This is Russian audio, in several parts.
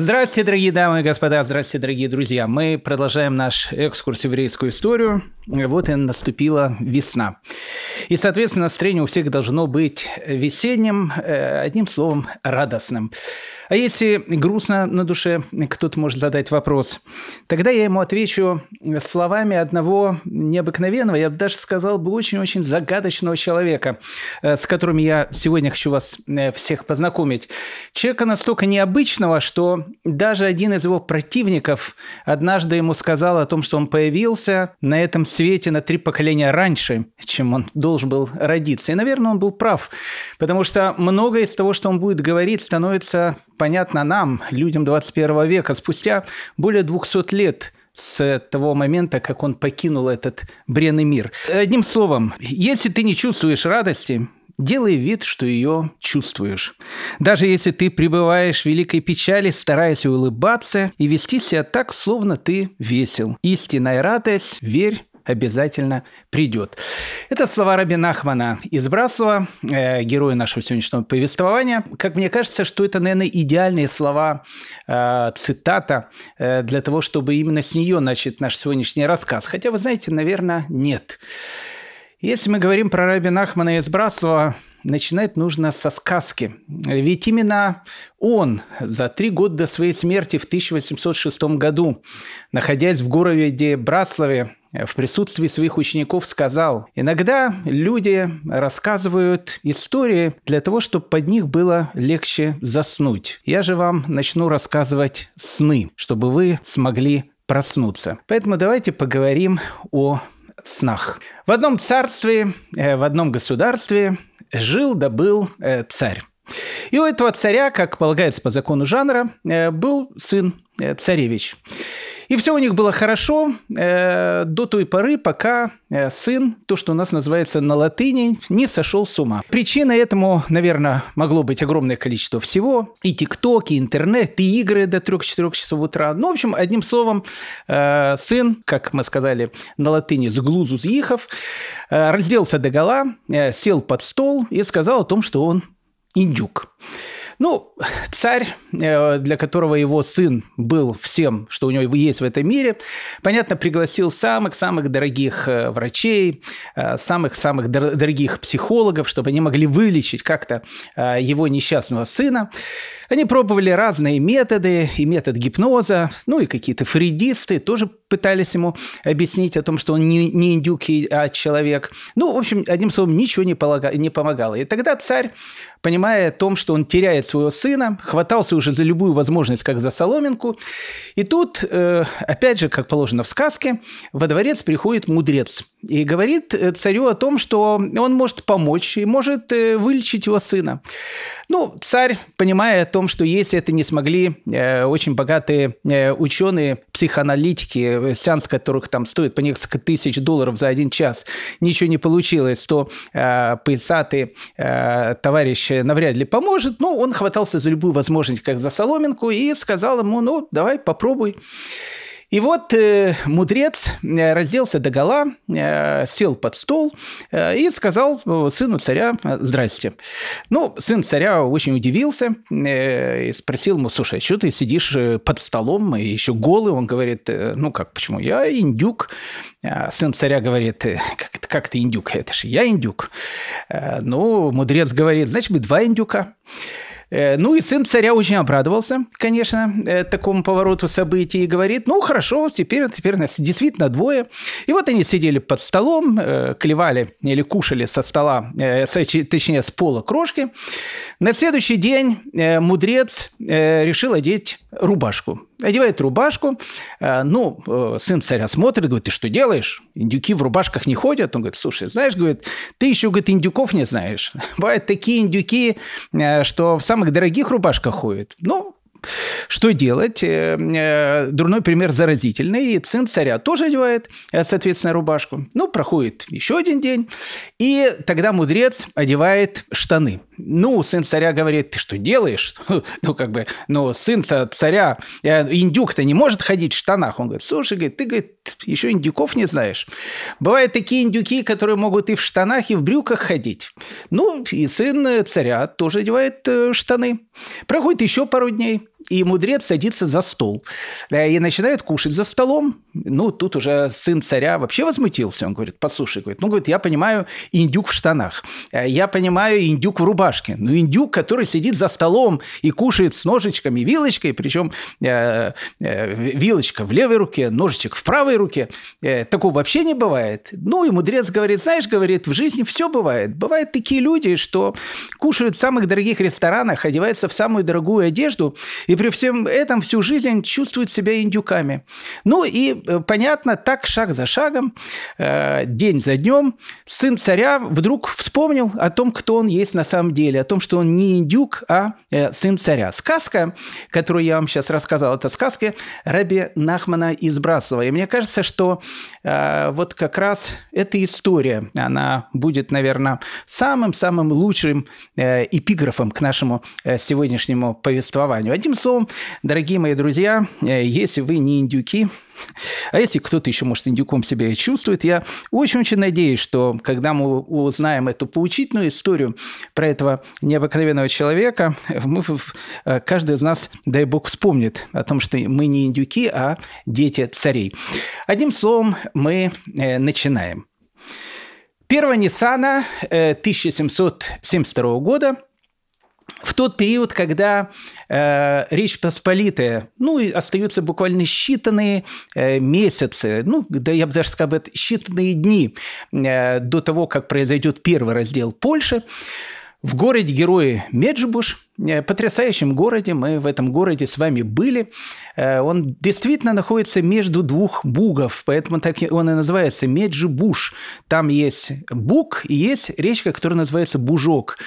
Здравствуйте, дорогие дамы и господа, здравствуйте, дорогие друзья. Мы продолжаем наш экскурс в еврейскую историю. Вот и наступила весна. И, соответственно, настроение у всех должно быть весенним, э, одним словом, радостным. А если грустно на душе, кто-то может задать вопрос, тогда я ему отвечу словами одного необыкновенного, я бы даже сказал бы очень-очень загадочного человека, э, с которым я сегодня хочу вас э, всех познакомить. Человека настолько необычного, что даже один из его противников однажды ему сказал о том, что он появился на этом свете на три поколения раньше, чем он должен был родиться. И, наверное, он был прав, потому что многое из того, что он будет говорить, становится понятно нам, людям 21 века, спустя более 200 лет с того момента, как он покинул этот бренный мир. Одним словом, если ты не чувствуешь радости, делай вид, что ее чувствуешь. Даже если ты пребываешь в великой печали, старайся улыбаться и вести себя так, словно ты весел. Истинная радость, верь, обязательно придет. Это слова Раби Нахмана из Брасова, э, героя нашего сегодняшнего повествования. Как мне кажется, что это, наверное, идеальные слова, э, цитата э, для того, чтобы именно с нее начать наш сегодняшний рассказ. Хотя, вы знаете, наверное, нет. Если мы говорим про Раби Нахмана из Брасова, начинать нужно со сказки. Ведь именно он за три года до своей смерти в 1806 году, находясь в городе Браславе, в присутствии своих учеников сказал, иногда люди рассказывают истории для того, чтобы под них было легче заснуть. Я же вам начну рассказывать сны, чтобы вы смогли проснуться. Поэтому давайте поговорим о снах. В одном царстве, э, в одном государстве жил да был э, царь. И у этого царя, как полагается по закону жанра, э, был сын царевич. И все у них было хорошо э, до той поры, пока э, сын, то, что у нас называется на латыни, не сошел с ума. Причина этому, наверное, могло быть огромное количество всего. И ТикТок, и интернет, и игры до 3-4 часов утра. Ну, в общем, одним словом, э, сын, как мы сказали на латыни, с глузу зъехав, э, разделся до гола, э, сел под стол и сказал о том, что он индюк. Ну, царь, э, для которого его сын был всем, что у него есть в этом мире, понятно, пригласил самых-самых дорогих э, врачей, э, самых-самых дорогих психологов, чтобы они могли вылечить как-то его несчастного сына. Они пробовали разные методы, и метод гипноза, ну и какие-то фридисты тоже пытались ему объяснить о том, что он не, не индюк, а человек. Ну, в общем, одним словом, ничего не, полага, не помогало. И тогда царь, понимая о том, что он теряет своего сына, хватался уже за любую возможность, как за соломинку. И тут, э, опять же, как положено в сказке, во дворец приходит мудрец и говорит э, царю о том, что он может помочь и может э, вылечить его сына. Ну, царь, понимая о том, что если это не смогли э, очень богатые э, ученые, психоаналитики, сеанс которых там стоит по несколько тысяч долларов за один час, ничего не получилось, то э, поясатый э, товарищ навряд ли поможет. Но он хватался за любую возможность, как за соломинку, и сказал ему, ну, давай попробуй. И вот э, мудрец э, разделся до гола, э, сел под стол э, и сказал сыну царя «Здрасте». Ну, сын царя очень удивился э, и спросил ему, слушай, а что ты сидишь э, под столом и еще голый? Он говорит, э, ну как, почему? Я индюк. А сын царя говорит, «Э, как, как ты индюк? Это же я индюк. Э, ну, мудрец говорит, значит, мы два индюка. Э, ну и сын царя очень обрадовался, конечно, э, такому повороту событий и говорит, ну хорошо, теперь, теперь нас действительно двое. И вот они сидели под столом, э, клевали или кушали со стола, точнее с пола крошки. На следующий день мудрец решил одеть рубашку. Одевает рубашку, ну, сын царя смотрит, говорит, ты что делаешь? Индюки в рубашках не ходят. Он говорит, слушай, знаешь, говорит, ты еще, говорит, индюков не знаешь. Бывают такие индюки, что в самых дорогих рубашках ходит. Ну, что делать? Э, э, дурной пример заразительный. Сын царя тоже одевает, э, соответственно, рубашку. Ну, проходит еще один день. И тогда мудрец одевает штаны. Ну, сын царя говорит, ты что делаешь? Ну, как бы, ну, сын царя, индюк-то не может ходить в штанах. Он говорит, слушай, ты, говорит, еще индюков не знаешь. Бывают такие индюки, которые могут и в штанах, и в брюках ходить. Ну, и сын царя тоже одевает штаны. Проходит еще пару дней. И мудрец садится за стол и начинает кушать за столом. Ну, тут уже сын царя вообще возмутился. Он говорит, послушай, говорит, ну, говорит, я понимаю индюк в штанах, я понимаю индюк в рубашке, но индюк, который сидит за столом и кушает с ножичками, вилочкой, причем э, э, вилочка в левой руке, ножичек в правой руке, э, такого вообще не бывает. Ну, и мудрец говорит, знаешь, говорит, в жизни все бывает. Бывают такие люди, что кушают в самых дорогих ресторанах, одеваются в самую дорогую одежду, и при всем этом всю жизнь чувствуют себя индюками. Ну и э, понятно, так шаг за шагом, э, день за днем, сын царя вдруг вспомнил о том, кто он есть на самом деле, о том, что он не индюк, а э, сын царя. Сказка, которую я вам сейчас рассказал, это сказка Раби Нахмана из Брасова. И мне кажется, что вот как раз эта история, она будет, наверное, самым-самым лучшим эпиграфом к нашему сегодняшнему повествованию. Одним словом, дорогие мои друзья, если вы не индюки, а если кто-то еще, может, индюком себя и чувствует, я очень-очень надеюсь, что когда мы узнаем эту поучительную историю про этого необыкновенного человека, мы, каждый из нас, дай бог, вспомнит о том, что мы не индюки, а дети царей. Одним словом, мы э, начинаем. 1 Ниссана 1772 э, года – в тот период, когда э, Речь Посполитая, ну, и остаются буквально считанные э, месяцы, ну, да я бы даже сказал, считанные дни э, до того, как произойдет первый раздел Польши, в городе герои Меджибуш, потрясающем городе, мы в этом городе с вами были. Э, он действительно находится между двух бугов, поэтому так он и называется Меджибуш. Там есть буг и есть речка, которая называется Бужок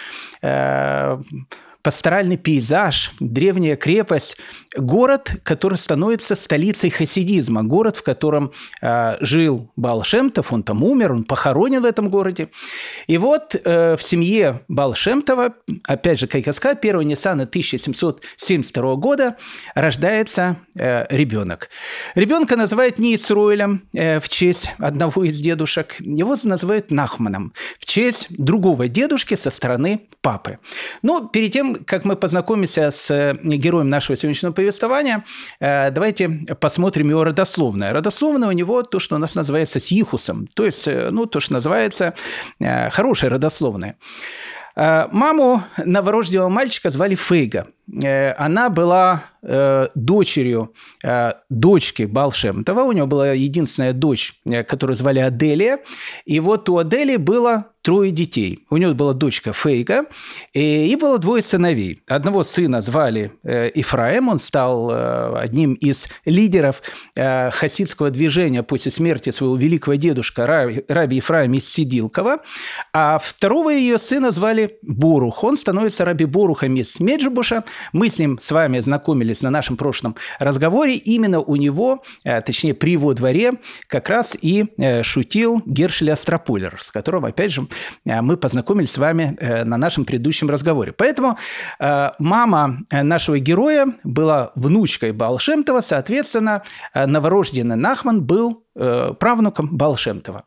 э, пасторальный пейзаж, древняя крепость, город, который становится столицей хасидизма, город, в котором э, жил Балшемтов, он там умер, он похоронен в этом городе. И вот э, в семье Балшемтова, опять же, сказал, 1 Ниссана 1772 года рождается э, ребенок. Ребенка называют не Исруэлем э, в честь одного из дедушек, его называют Нахманом в честь другого дедушки со стороны папы. Но перед тем, как мы познакомимся с э, героем нашего сегодняшнего повествования, э, давайте посмотрим его родословное. Родословное у него то, что у нас называется сихусом, то есть, э, ну, то, что называется хорошее родословное. Маму новорожденного мальчика звали Фейга. Она была дочерью дочки Балшемтова. У него была единственная дочь, которую звали Аделия. И вот у Аделии было трое детей. У него была дочка Фейга, и, было двое сыновей. Одного сына звали э, Ифраим, он стал э, одним из лидеров э, хасидского движения после смерти своего великого дедушка Раби, Ифраима из Сидилкова, а второго ее сына звали Борух. Он становится Раби Борухом из Меджибуша. Мы с ним с вами знакомились на нашем прошлом разговоре. Именно у него, точнее, при его дворе как раз и шутил Гершель Астрополер, с которым, опять же, Э, мы познакомились с вами э, на нашем предыдущем разговоре. Поэтому э, мама нашего героя была внучкой Балшемтова, соответственно, новорожденный Нахман был правнуком Балшемтова.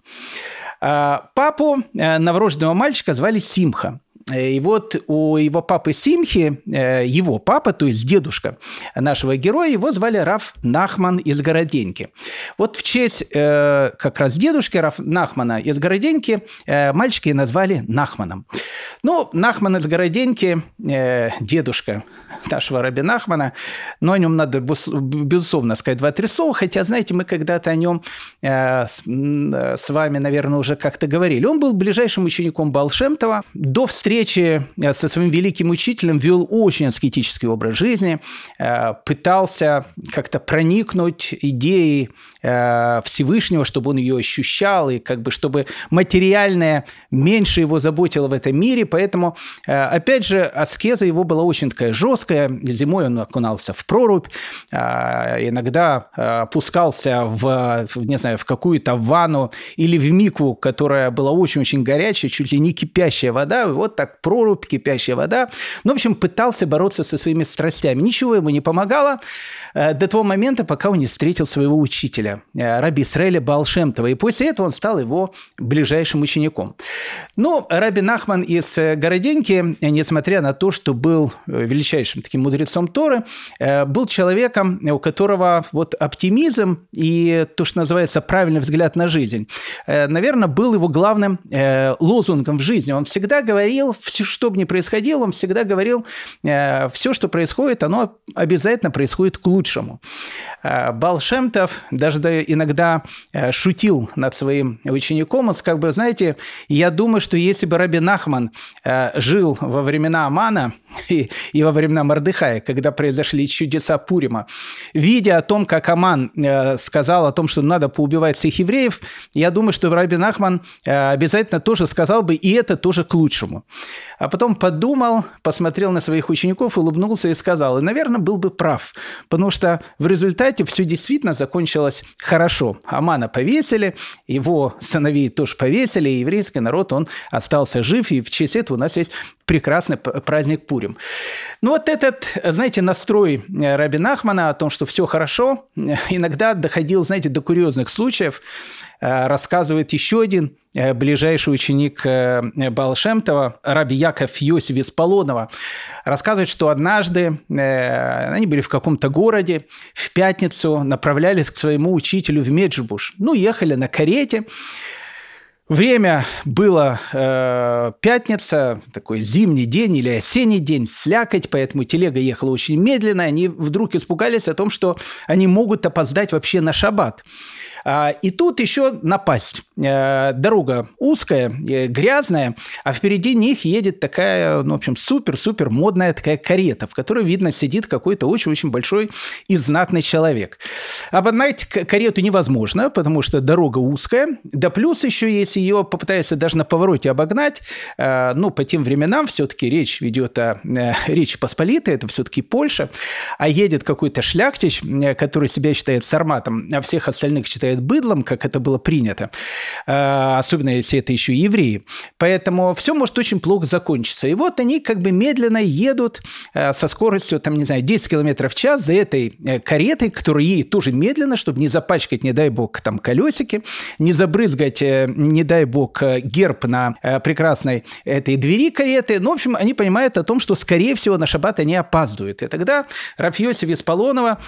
Папу новорожденного мальчика звали Симха. И вот у его папы Симхи, э, его папа, то есть дедушка нашего героя, его звали Раф Нахман из Городеньки. Вот в честь э, как раз дедушки Раф Нахмана из Городеньки э, мальчики назвали Нахманом. Ну, Нахман из Городеньки, дедушка нашего Раби Нахмана, но о нем надо, безусловно, сказать два-три слова, хотя, знаете, мы когда-то о нем с вами, наверное, уже как-то говорили. Он был ближайшим учеником Балшемтова. До встречи встрече э, со своим великим учителем вел очень аскетический образ жизни, э, пытался как-то проникнуть идеей э, Всевышнего, чтобы он ее ощущал, и как бы чтобы материальное меньше его заботило в этом мире. Поэтому, опять же, аскеза его была очень такая жесткая. Зимой он окунался в прорубь, иногда опускался в, не знаю, в какую-то ванну или в мику, которая была очень-очень горячая, чуть ли не кипящая вода. Вот так как прорубь, кипящая вода. Ну, в общем, пытался бороться со своими страстями. Ничего ему не помогало до того момента, пока он не встретил своего учителя, раби Исраэля Балшемтова. И после этого он стал его ближайшим учеником. Ну, Раби Нахман из Городеньки, несмотря на то, что был величайшим таким мудрецом Торы, был человеком, у которого вот оптимизм и то, что называется правильный взгляд на жизнь, э, наверное, был его главным э, лозунгом в жизни. Он всегда говорил, что бы ни происходило, он всегда говорил, э, все, что происходит, оно обязательно происходит к лучшему. Балшемтов даже иногда шутил над своим учеником, он как бы, знаете, я думаю, что если бы Раби Нахман жил во времена Амана и, и во времена Мордыхая, когда произошли чудеса Пурима, видя о том, как Аман сказал о том, что надо поубивать всех евреев, я думаю, что Раби Нахман э, обязательно тоже сказал бы, и это тоже к лучшему. А потом подумал, посмотрел на своих учеников, улыбнулся и сказал, и, наверное, был бы прав, потому что в результате все действительно закончилось хорошо. Амана повесили, его сыновей тоже повесили, и еврейский народ, он остался жив, и в честь этого у нас есть прекрасный праздник Пурим. Ну вот этот, знаете, настрой э, Раби Нахмана о том, что все хорошо, иногда доходил, знаете, до курьезных случаев. Э, рассказывает еще один э, ближайший ученик Балшемтова, Раби Яков Йосиф из Полонова, рассказывает, что однажды они были в каком-то городе, в пятницу направлялись к своему учителю в Меджбуш. Ну, ехали на карете, Время было э, пятница, такой зимний день или осенний день, слякоть, поэтому телега ехала очень медленно. Они вдруг испугались о том, что они могут опоздать вообще на шаббат. А, и тут еще напасть. Э, дорога узкая, э, грязная, а впереди них едет такая, ну, в общем, супер-супер модная такая карета, в которой, видно, сидит какой-то очень-очень большой и знатный человек. Обогнать карету невозможно, потому что дорога узкая, да плюс еще, если ее попытаются даже на повороте обогнать, э, ну, по тем временам все-таки речь ведет о Речи Посполитой, это все-таки Польша, а едет какой-то шляхтич, который себя считает сарматом, а всех остальных считает считает быдлом, как это было принято, э, особенно если это еще евреи. Поэтому все может очень плохо закончиться. И вот они как бы медленно едут э, со скоростью, там, не знаю, 10 км в час за этой э, каретой, которая едет тоже медленно, чтобы не запачкать, не дай бог, там колесики, не забрызгать, не дай бог, герб на прекрасной этой двери кареты. Ну, в общем, они понимают о том, что, скорее всего, на шаббат они опаздывают. И тогда Рафьосиф из Полонова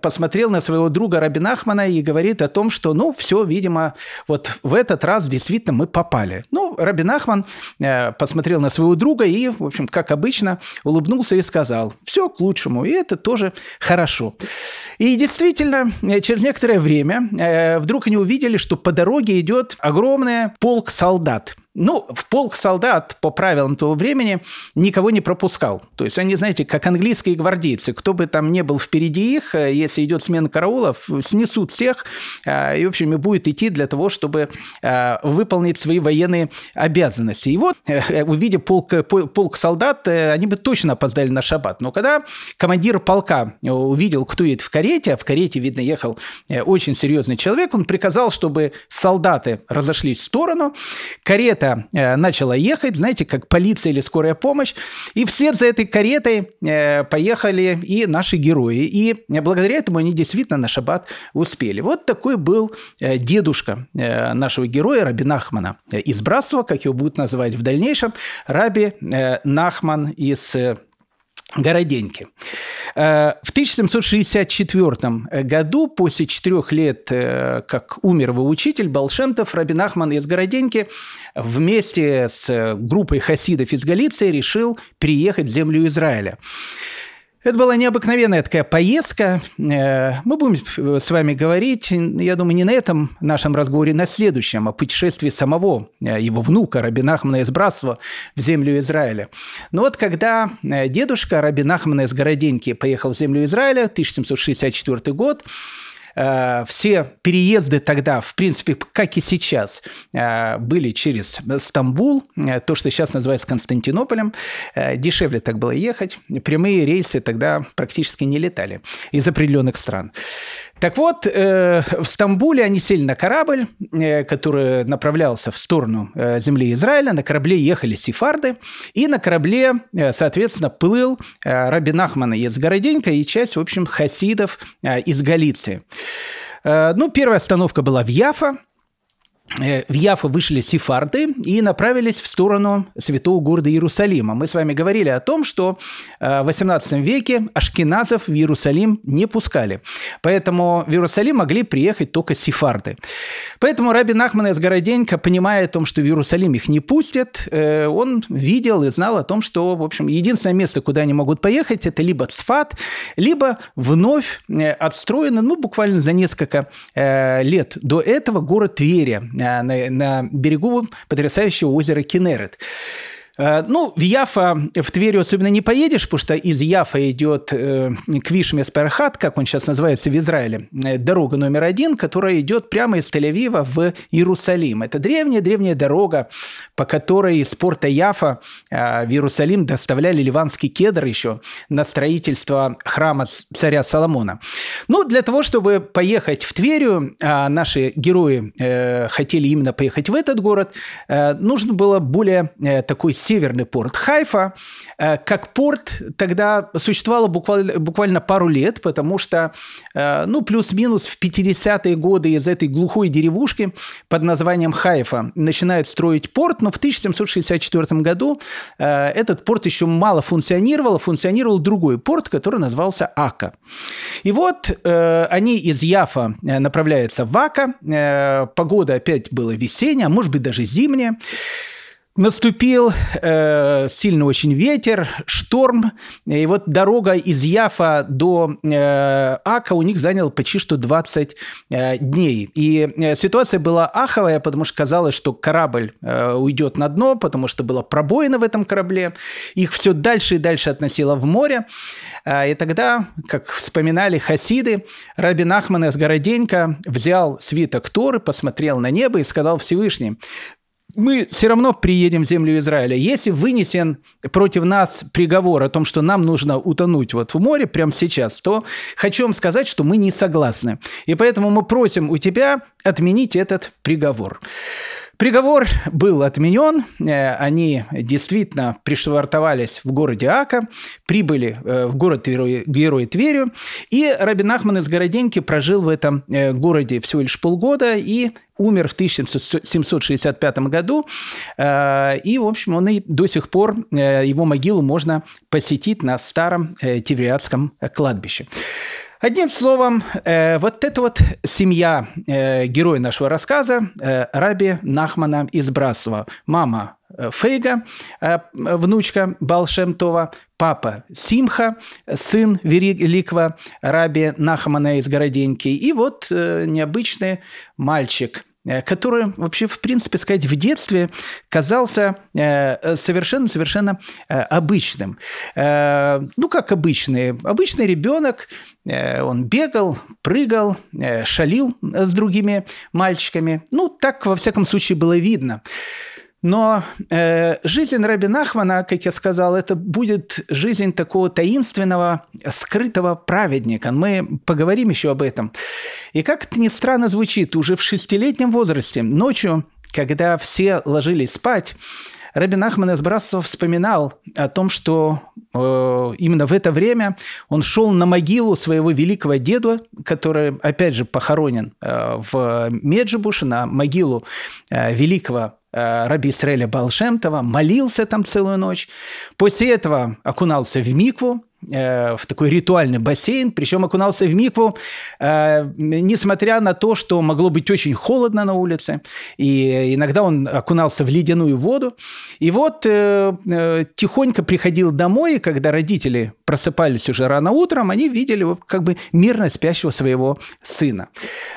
посмотрел на своего друга Рабинахмана и говорит о том, что, ну, все, видимо, вот в этот раз действительно мы попали. Ну, Рабин Ахман э, посмотрел на своего друга и, в общем, как обычно, улыбнулся и сказал, все к лучшему, и это тоже хорошо. И действительно, э, через некоторое время э, вдруг они увидели, что по дороге идет огромный полк солдат – ну, в полк солдат по правилам того времени никого не пропускал. То есть они, знаете, как английские гвардейцы, кто бы там не был впереди их, э, если идет смена караулов, снесут всех э, и, в общем, и будет идти для того, чтобы э, выполнить свои военные обязанности. И вот, увидев полк, полк солдат, они бы точно опоздали на шаббат. Но когда командир полка увидел, кто едет в карете, а в карете, видно, ехал очень серьезный человек, он приказал, чтобы солдаты разошлись в сторону, карета карета э, начала ехать, знаете, как полиция или скорая помощь, и вслед за этой каретой э, поехали и наши герои. И благодаря этому они действительно на шаббат успели. Вот такой был э, дедушка нашего героя Раби Нахмана из Брасова, как его будут называть в дальнейшем, Раби Нахман из Городеньки. Э, в 1764 году, после четырех лет, э, как умер его учитель Балшемтов, Рабин Ахман из Городеньки вместе с группой хасидов из Галиции решил переехать в землю Израиля. Это была необыкновенная такая поездка. Э, мы будем с вами говорить, я думаю, не на этом нашем разговоре, на следующем, о путешествии самого э, его внука Рабин Ахмана из Братства в землю Израиля. Но вот когда э, дедушка Рабин Ахмана из Городеньки поехал в землю Израиля, 1764 год, Э, все переезды тогда, в принципе, как и сейчас, э, были через Стамбул, э, то, что сейчас называется Константинополем. Дешевле так было ехать. Прямые рейсы тогда практически не летали из определенных стран. Так вот, э, в Стамбуле они сели на корабль, э, который направлялся в сторону э, земли Израиля. На корабле ехали сефарды, и на корабле, соответственно, плыл э, Рабин Ахман из Городенька и часть, в общем, хасидов из Галиции. Ну, первая остановка была в Яфа, в Яфа вышли сефарды и направились в сторону святого города Иерусалима. Мы с вами говорили о том, что э, в XVIII веке ашкеназов в Иерусалим не пускали. Поэтому в Иерусалим могли приехать только сефарды. Поэтому Раби Нахман из Городенька, понимая о том, что в Иерусалим их не пустят, э, он видел и знал о том, что, в общем, единственное место, куда они могут поехать, это либо Цфат, либо вновь отстроено, ну, буквально за несколько лет до этого город Тверия, на, на берегу потрясающего озера Кенерет. Э, ну, в Яфа, в Твери особенно не поедешь, потому что из Яфа идет э, Квишмес Перхат, как он сейчас называется в Израиле, э, дорога номер один, которая идет прямо из Тель-Авива в Иерусалим. Это древняя-древняя дорога, по которой из порта Яфа в Иерусалим доставляли ливанский кедр еще на строительство храма царя Соломона. Ну, для того, чтобы поехать в Тверию, а наши герои хотели именно поехать в этот город, нужно было более такой северный порт Хайфа. Э, как порт тогда существовало буквально, буквально пару лет, потому что, э, ну, плюс-минус в 50-е годы из этой глухой деревушки под названием Хайфа начинают строить порт, но в 1764 году э, этот порт еще мало функционировал, функционировал другой порт, который назывался Ака. И вот они из Яфа направляются в Ака, погода опять была весенняя, а может быть даже зимняя. Наступил э, сильный очень ветер, шторм, и вот дорога из Яфа до э, Ака у них заняла почти что 20 э, дней. И э, ситуация была аховая, потому что казалось, что корабль э, уйдет на дно, потому что была пробоина в этом корабле. Их все дальше и дальше относило в море. Э, и тогда, как вспоминали хасиды, Рабин Ахман из Городенька взял свиток Торы, посмотрел на небо и сказал Всевышний, мы все равно приедем в землю Израиля. Если вынесен против нас приговор о том, что нам нужно утонуть вот в море прямо сейчас, то хочу вам сказать, что мы не согласны. И поэтому мы просим у тебя отменить этот приговор. Приговор был отменен, э, они действительно пришвартовались в городе Ака, прибыли э, в город Герой Тверю, и Рабин Ахман из Городеньки прожил в этом э, городе всего лишь полгода и умер в 1765 году, и, в общем, он и до сих пор, его могилу можно посетить на старом Тевриадском кладбище. Одним словом, э, вот эта вот семья э, героя нашего рассказа, э, Раби Нахмана из Брасова. Мама э, Фейга, э, внучка Балшемтова, папа Симха, сын великого Раби Нахмана из Городеньки, и вот э, необычный мальчик – который вообще, в принципе, сказать, в детстве казался совершенно-совершенно э, обычным. Э, ну, как обычный? Обычный ребенок, он бегал, прыгал, шалил с другими мальчиками. Ну, так, во всяком случае, было видно. Но э, жизнь Раби Нахмана, как я сказал, это будет жизнь такого таинственного, скрытого праведника. Мы поговорим еще об этом. И как это ни странно звучит, уже в шестилетнем возрасте, ночью, когда все ложились спать, Рабин Ахман из Брасова вспоминал о том, что э, именно в это время он шел на могилу своего великого деда, который, опять же, похоронен э, в Меджибуше, на могилу э, великого Э, раби Исраэля Балшемтова, молился там целую ночь. После этого окунался в микву, в такой ритуальный бассейн, причем окунался в микву, э, несмотря на то, что могло быть очень холодно на улице, и иногда он окунался в ледяную воду. И вот э, тихонько приходил домой, и когда родители просыпались уже рано утром, они видели как бы мирно спящего своего сына.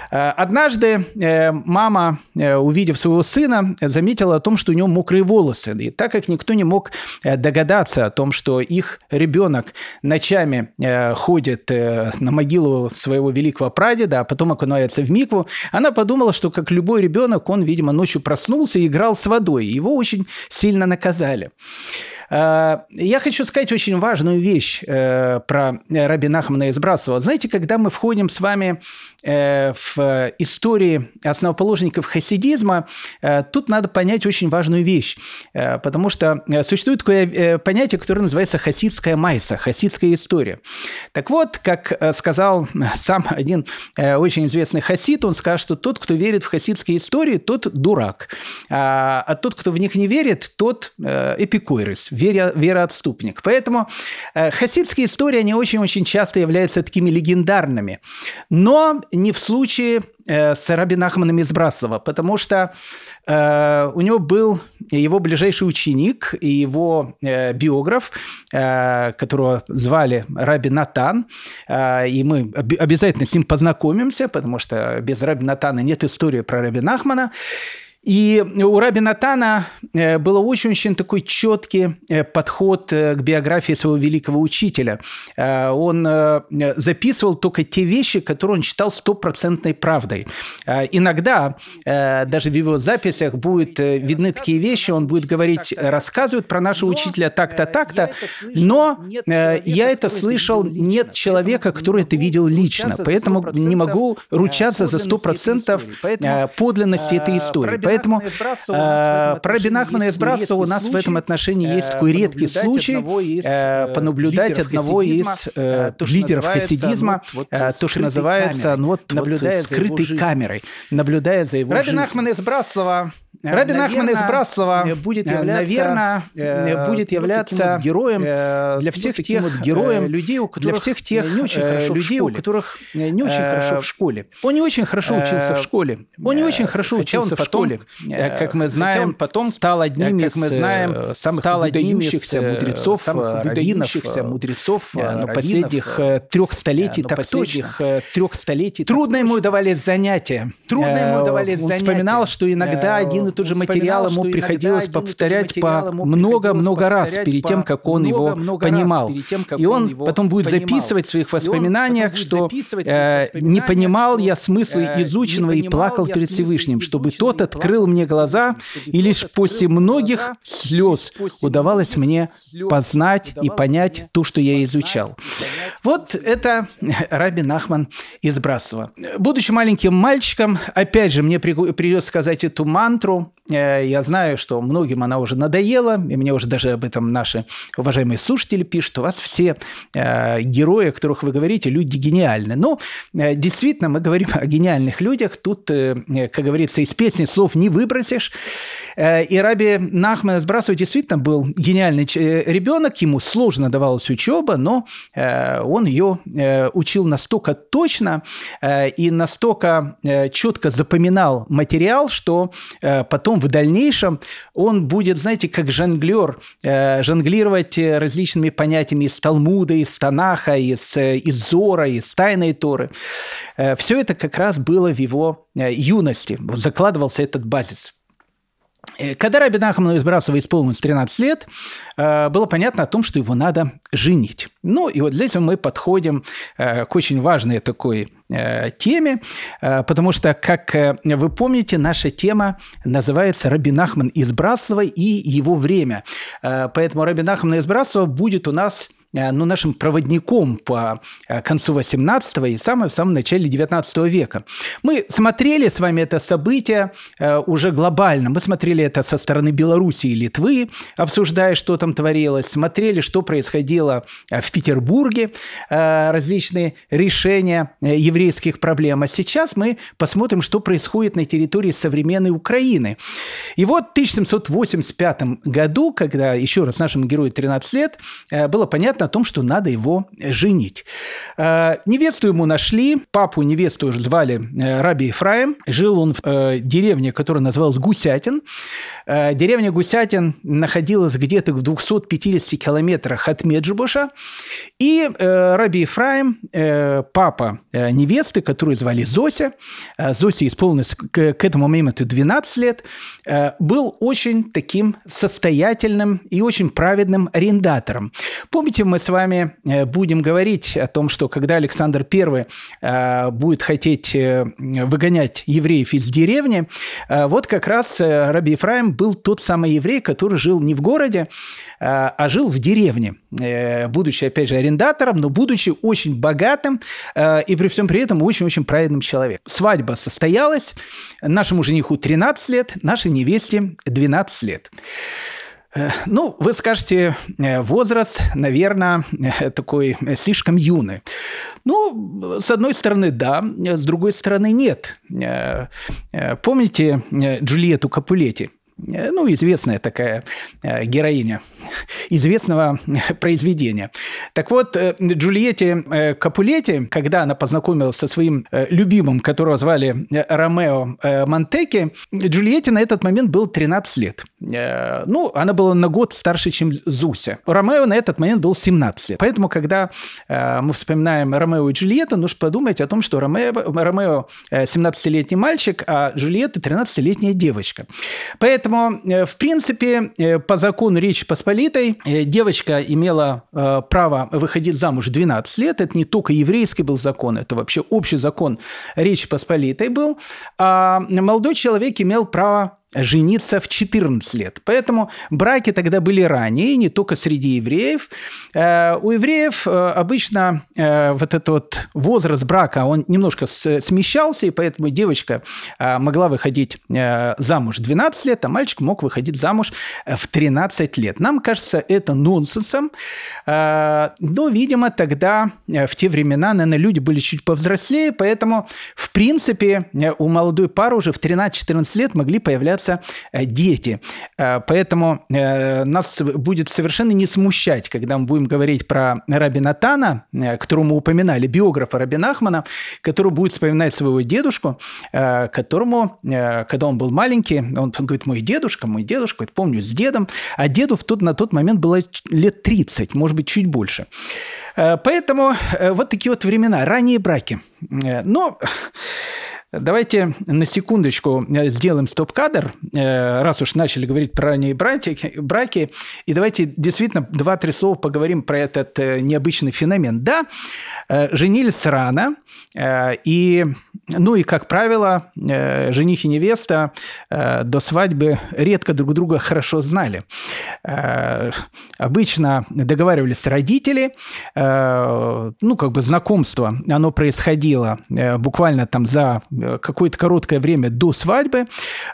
Однажды мама, увидев своего сына, заметила о том, что у него мокрые волосы. И так как никто не мог догадаться о том, что их ребенок ночами э, ходит э, на могилу своего великого прадеда, а потом окунается в микву, она подумала, что как любой ребенок, он, видимо, ночью проснулся и играл с водой. Его очень сильно наказали. Я хочу сказать очень важную вещь про Раби Нахмана из Брасова. Знаете, когда мы входим с вами в истории основоположников хасидизма, тут надо понять очень важную вещь, потому что существует такое понятие, которое называется хасидская майса, хасидская история. Так вот, как сказал сам один очень известный хасид, он сказал, что тот, кто верит в хасидские истории, тот дурак. А, а тот, кто в них не верит, тот э, веря, вероотступник. Поэтому э, хасидские истории, они очень-очень часто являются такими легендарными. Но не в случае э, с Раби Нахманом из Брасова, потому что э, у него был его ближайший ученик и его э, биограф, э, которого звали Раби Натан, э, и мы обязательно с ним познакомимся, потому что без Раби Натана нет истории про Раби Нахмана. И у Раби Натана э, был очень-очень такой четкий э, подход э, к биографии своего великого учителя. Он записывал только те вещи, которые он считал стопроцентной правдой. Иногда даже в его записях будут видны такие вещи, он будет говорить, рассказывают про нашего учителя так-то, так-то, но я это слышал, нет человека, который это видел лично, поэтому не могу ручаться за сто процентов подлинности этой истории. Поэтому э, про Бенахмана и Эсбрасо у нас в этом отношении есть такой редкий случай э, понаблюдать одного из э, лидеров хасидизма, то, что называется, ну вот, наблюдая скрытой камерой, наблюдая за его. Рабин Ахман из Брасова Э, Раби Нахман из Брасова э, будет э, являться, наверное, будет являться вот героем для всех вот тех вот героем людей, у которых для всех тех не очень хорошо людей, у которых не очень хорошо в школе. Он не очень хорошо учился в школе. Он не очень хорошо учился в школе. Как мы знаем, потом стал одним из, мы знаем, самых выдающихся мудрецов, самых выдающихся мудрецов на последних трех столетий, так точно. трех столетий. Трудно ему давались занятия. Трудно ему давались занятия. Он вспоминал, что иногда один и тот же материал ему приходилось повторять по много-много раз перед тем, как он его понимал. И он потом будет записывать в своих воспоминаниях, что э, не понимал я смысла э, изученного и плакал перед Всевышним, чтобы тот открыл мне глаза, и лишь после многих слез удавалось мне познать и понять то, что я изучал. Вот это Раби Нахман из Брасова. Будучи маленьким мальчиком, опять же, мне придется сказать эту мантру. Э, я знаю, что многим она уже надоела, и мне уже даже об этом наши уважаемые слушатели пишут. У вас все э, герои, о которых вы говорите, люди гениальны. Но э, действительно, мы говорим о гениальных людях. Тут, как говорится, из песни слов не выбросишь. И Раби Нахман Сбрасов действительно был гениальный ребенок, ему сложно давалась учеба, но он ее учил настолько точно и настолько четко запоминал материал, что потом в дальнейшем он будет, знаете, как жонглер, жонглировать различными понятиями из Талмуда, из Танаха, из, из Зора, из Тайной Торы. Все это как раз было в его юности, закладывался этот базис. Э, когда Раби Нахаману из исполнилось 13 лет, э, было понятно о том, что его надо женить. Ну, и вот здесь мы подходим э, к очень важной такой теме, потому что, как вы помните, наша тема называется «Раби Нахман из и его время». Поэтому Раби Нахман из будет у нас ну, нашим проводником по э, концу 18 и самое, в самом начале 19 века. Мы смотрели с вами это событие э, уже глобально. Мы смотрели это со стороны Беларуси и Литвы, обсуждая, что там творилось. Смотрели, что происходило в Петербурге, различные решения еврейских проблем. А сейчас мы посмотрим, что происходит на территории современной Украины. И вот в 1785 году, когда, еще раз, нашему герою 13 лет, было понятно, о том, что надо его женить. Э, невесту ему нашли, папу невесту звали э, Раби Ефраим. Жил он в э, деревне, которая называлась Гусятин. Деревня Гусятин находилась где-то в 250 километрах от Меджибуша. И Раби Ефраим, папа невесты, которую звали Зося, Зося исполнилось к этому моменту 12 лет, был очень таким состоятельным и очень праведным арендатором. Помните, мы с вами будем говорить о том, что когда Александр I будет хотеть выгонять евреев из деревни, вот как раз Раби Ефраим был тот самый еврей, который жил не в городе, а жил в деревне, будучи, опять же, арендатором, но будучи очень богатым и при всем при этом очень-очень праведным человеком. Свадьба состоялась, нашему жениху 13 лет, нашей невесте 12 лет. Э, ну, вы скажете, э, возраст, наверное, э, такой слишком юный. Ну, с одной стороны, да, с другой стороны, нет. Помните Джульетту Капулетти? Э, ну, известная такая э, героиня известного произведения. Так вот, э, Джульетте Капулетти, когда она познакомилась со своим любимым, которого звали Ромео Монтеки, Джульетте на этот момент был 13 лет. Ну, она была на год старше, чем Зуся. Ромео на этот момент был 17 лет. Поэтому, когда мы вспоминаем Ромео и Джульетту, нужно подумать о том, что Ромео, Ромео 17-летний мальчик, а Джульетта 13-летняя девочка. Поэтому Поэтому, э, в принципе, э, по закону Речи Посполитой э, девочка имела право выходить замуж 12 лет. Это не только еврейский был закон, это вообще общий закон Речи Посполитой был. А молодой человек имел право жениться в 14 лет. Поэтому браки тогда были ранее, не только среди евреев. Э, у евреев э, обычно э, вот этот вот возраст брака, он немножко смещался, и поэтому девочка могла выходить замуж в 12 лет, а мальчик мог выходить замуж в 13 лет. Нам кажется это нонсенсом, но, видимо, тогда, в те времена, наверное, люди были чуть повзрослее, поэтому, в принципе, у молодой пары уже в 13-14 лет могли появляться появляться э, дети. Э, поэтому э, нас будет совершенно не смущать, когда мы будем говорить про Раби Натана, которого мы упоминали, биографа Раби Нахмана, который будет вспоминать своего дедушку, которому, когда он был маленький, он говорит, мой дедушка, мой дедушка, это помню, с дедом, а деду в тот, на тот момент было лет 30, может быть, чуть больше. Поэтому вот такие вот времена, ранние браки. Но Давайте на секундочку э, сделаем стоп-кадр, э, раз уж начали говорить про ранние браки, и давайте действительно два-три слова поговорим про этот э, необычный феномен. Да, женились рано, и, ну и, как правило, жених и невеста до свадьбы редко друг друга хорошо знали. Обычно договаривались родители, ну, как бы знакомство, оно происходило буквально там за какое-то короткое время до свадьбы.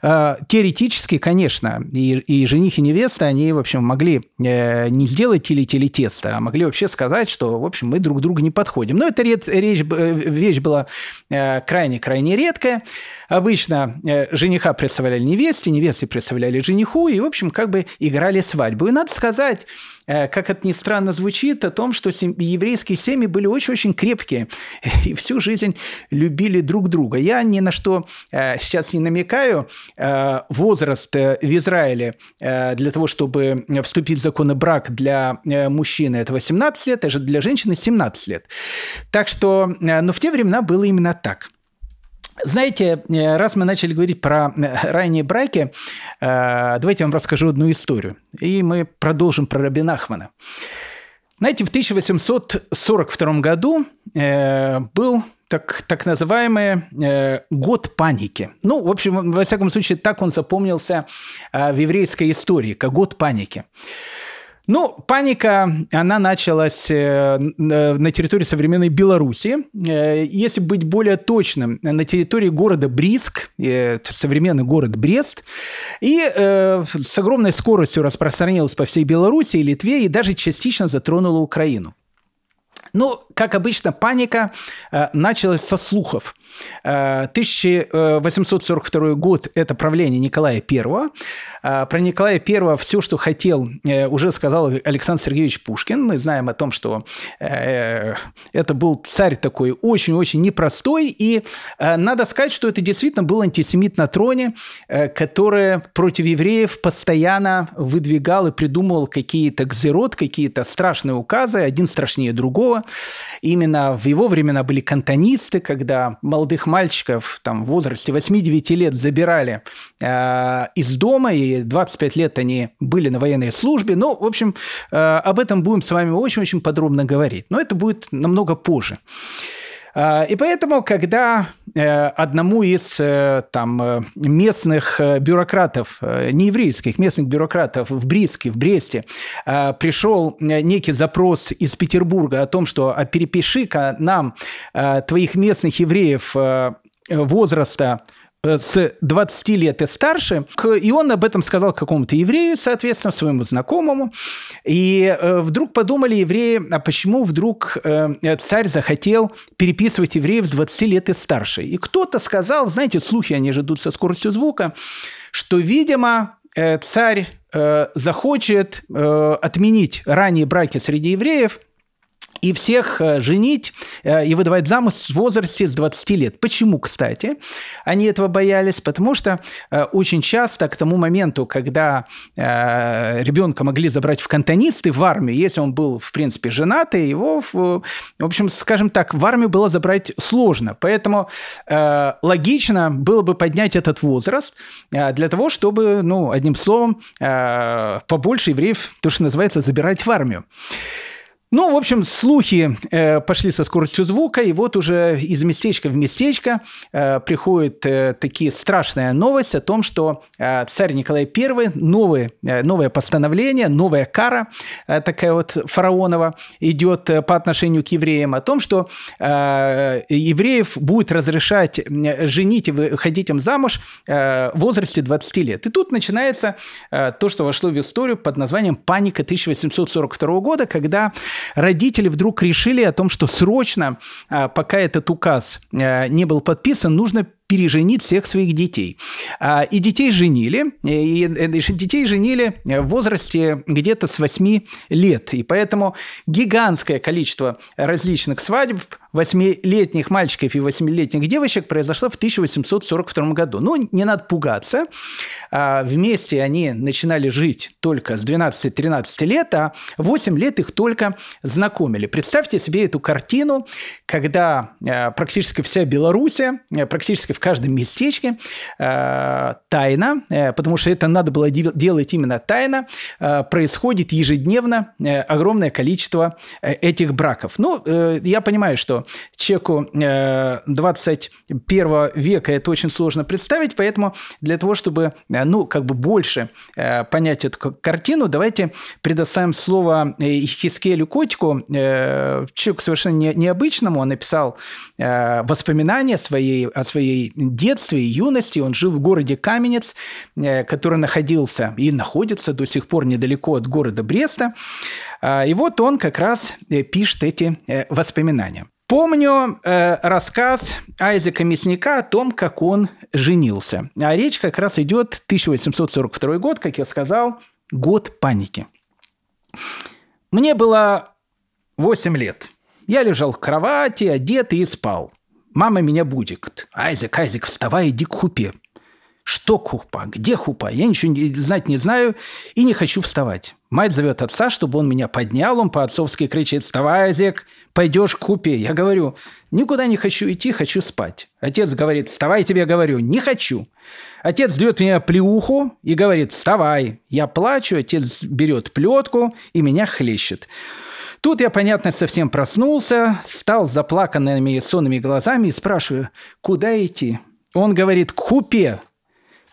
Э, теоретически, конечно, и, и жених, и невеста, они, в общем, могли э, не сделать теле-теле тесто, а могли вообще сказать, что, в общем, мы друг другу не подходим. Но эта речь, вещь была крайне-крайне редкая. Обычно жениха представляли невесте, невесты представляли жениху, и, в общем, как бы играли свадьбу. И надо сказать, Э, как это ни странно звучит, о том, что еврейские семьи были очень-очень крепкие и всю жизнь любили друг друга. Я ни на что э, сейчас не намекаю. Э, возраст в Израиле для того, чтобы вступить в законный брак для мужчины – это 18 лет, а для женщины – 17 лет. Так что, но в те времена было именно так – знаете, э, раз мы начали говорить про э, ранние браки, э, давайте я вам расскажу одну историю. И мы продолжим про Раби Нахмана. Знаете, в 1842 году был так, так называемый год паники. Ну, в общем, во всяком случае, так он запомнился в еврейской истории, как год паники. Ну, паника, она началась э, на территории современной Беларуси. Э, если быть более точным, на территории города Бриск, э, современный город Брест, и с огромной скоростью распространилась по всей Беларуси и Литве, и даже частично затронула Украину. Ну, как обычно, паника э, началась со слухов. Э, 1842 год – это правление Николая I. Э, про Николая I все, что хотел, э, уже сказал Александр Сергеевич Пушкин. Мы знаем о том, что э, это был царь такой очень-очень непростой. И э, надо сказать, что это действительно был антисемит на троне, э, который против евреев постоянно выдвигал и придумывал какие-то гзерот, какие-то страшные указы, один страшнее другого. Именно в его времена были кантонисты, когда молодых мальчиков там, в возрасте 8-9 лет забирали э, из дома, и 25 лет они были на военной службе. Ну, в общем, э, об этом будем с вами очень-очень подробно говорить. Но это будет намного позже. А, и поэтому, когда э, одному из э, там, э, местных бюрократов, не еврейских, местных бюрократов в Бриске, в Бресте, пришел некий запрос из Петербурга о том, что «А перепиши-ка нам твоих местных евреев возраста с 20 лет и старше, и он об этом сказал какому-то еврею, соответственно, своему знакомому, и э, вдруг подумали евреи, а почему вдруг э, царь захотел переписывать евреев с 20 лет и старше? И кто-то сказал, знаете, слухи, они же идут со скоростью звука, что, видимо, царь захочет отменить ранние браки среди евреев – и всех э, женить э, и выдавать замуж в возрасте с 20 лет. Почему, кстати, они этого боялись? Потому что э, очень часто к тому моменту, когда ребенка могли забрать в кантонисты в армию, если он был, в принципе, женатый, его, в общем, скажем так, в армию было забрать сложно. Поэтому логично было бы поднять этот возраст для того, чтобы, ну, одним словом, побольше евреев, то, что называется, забирать в армию. Ну, в общем, слухи э, пошли со скоростью звука, и вот уже из местечка в местечко э, приходит э, такие страшная новость о том, что э, царь Николай I, новые, э, новое постановление, новая кара э, такая вот фараонова идет э, по отношению к евреям, о том, что э, евреев будет разрешать женить и выходить им замуж э, в возрасте 20 лет. И тут начинается э, то, что вошло в историю под названием «Паника 1842 года», когда родители вдруг решили о том, что срочно, а, пока этот указ а, не был подписан, нужно переженить всех своих детей. А, и детей женили, и детей женили в возрасте где-то с 8 лет. И поэтому гигантское количество различных свадеб восьмилетних мальчиков и восьмилетних девочек произошло в 1842 году. Ну, не надо пугаться. Вместе они начинали жить только с 12-13 лет, а 8 лет их только знакомили. Представьте себе эту картину, когда практически вся Белоруссия, практически в каждом местечке э, тайно, э, потому что это надо было делать именно тайно, э, происходит ежедневно огромное количество этих браков. Ну, я понимаю, что человеку э, 21 века это очень сложно представить, поэтому для того, чтобы, ну, как бы больше понять эту картину, давайте предоставим слово Хискелю Котику, человеку совершенно не, необычному, он написал воспоминания своей, о своей детстве и юности. Он жил в городе Каменец, э, который находился и находится до сих пор недалеко от города Бреста. А, и вот он как раз э, пишет эти э, воспоминания. Помню э, рассказ Айзека Мясника о том, как он женился. А речь как раз идет 1842 год, как я сказал, год паники. Мне было 8 лет. Я лежал в кровати, одетый и спал. Мама меня будет. Айзек, Айзек, вставай, иди к хупе. Что хупа? Где хупа? Я ничего знать не знаю и не хочу вставать. Мать зовет отца, чтобы он меня поднял. Он по-отцовски кричит, вставай, Айзек, пойдешь к хупе. Я говорю, никуда не хочу идти, хочу спать. Отец говорит, вставай, тебе говорю, не хочу. Отец дает мне плеуху и говорит, вставай. Я плачу, отец берет плетку и меня хлещет. Тут я, понятно, совсем проснулся, стал заплаканными сонными глазами и спрашиваю, куда идти? Он говорит, к хупе.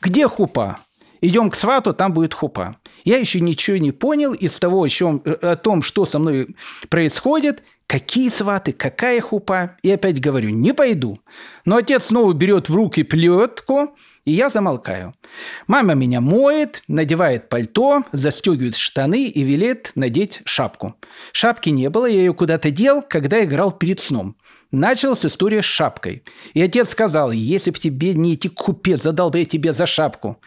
Где хупа? Идем к свату, там будет хупа. Я еще ничего не понял из того, о, чем, о том, что со мной происходит, какие сваты, какая хупа. И опять говорю, не пойду. Но отец снова берет в руки плетку, и я замолкаю. Мама меня моет, надевает пальто, застегивает штаны и велит надеть шапку. Шапки не было, я ее куда-то дел, когда играл перед сном. Началась история с шапкой. И отец сказал, если бы тебе не идти купе, задал бы я тебе за шапку.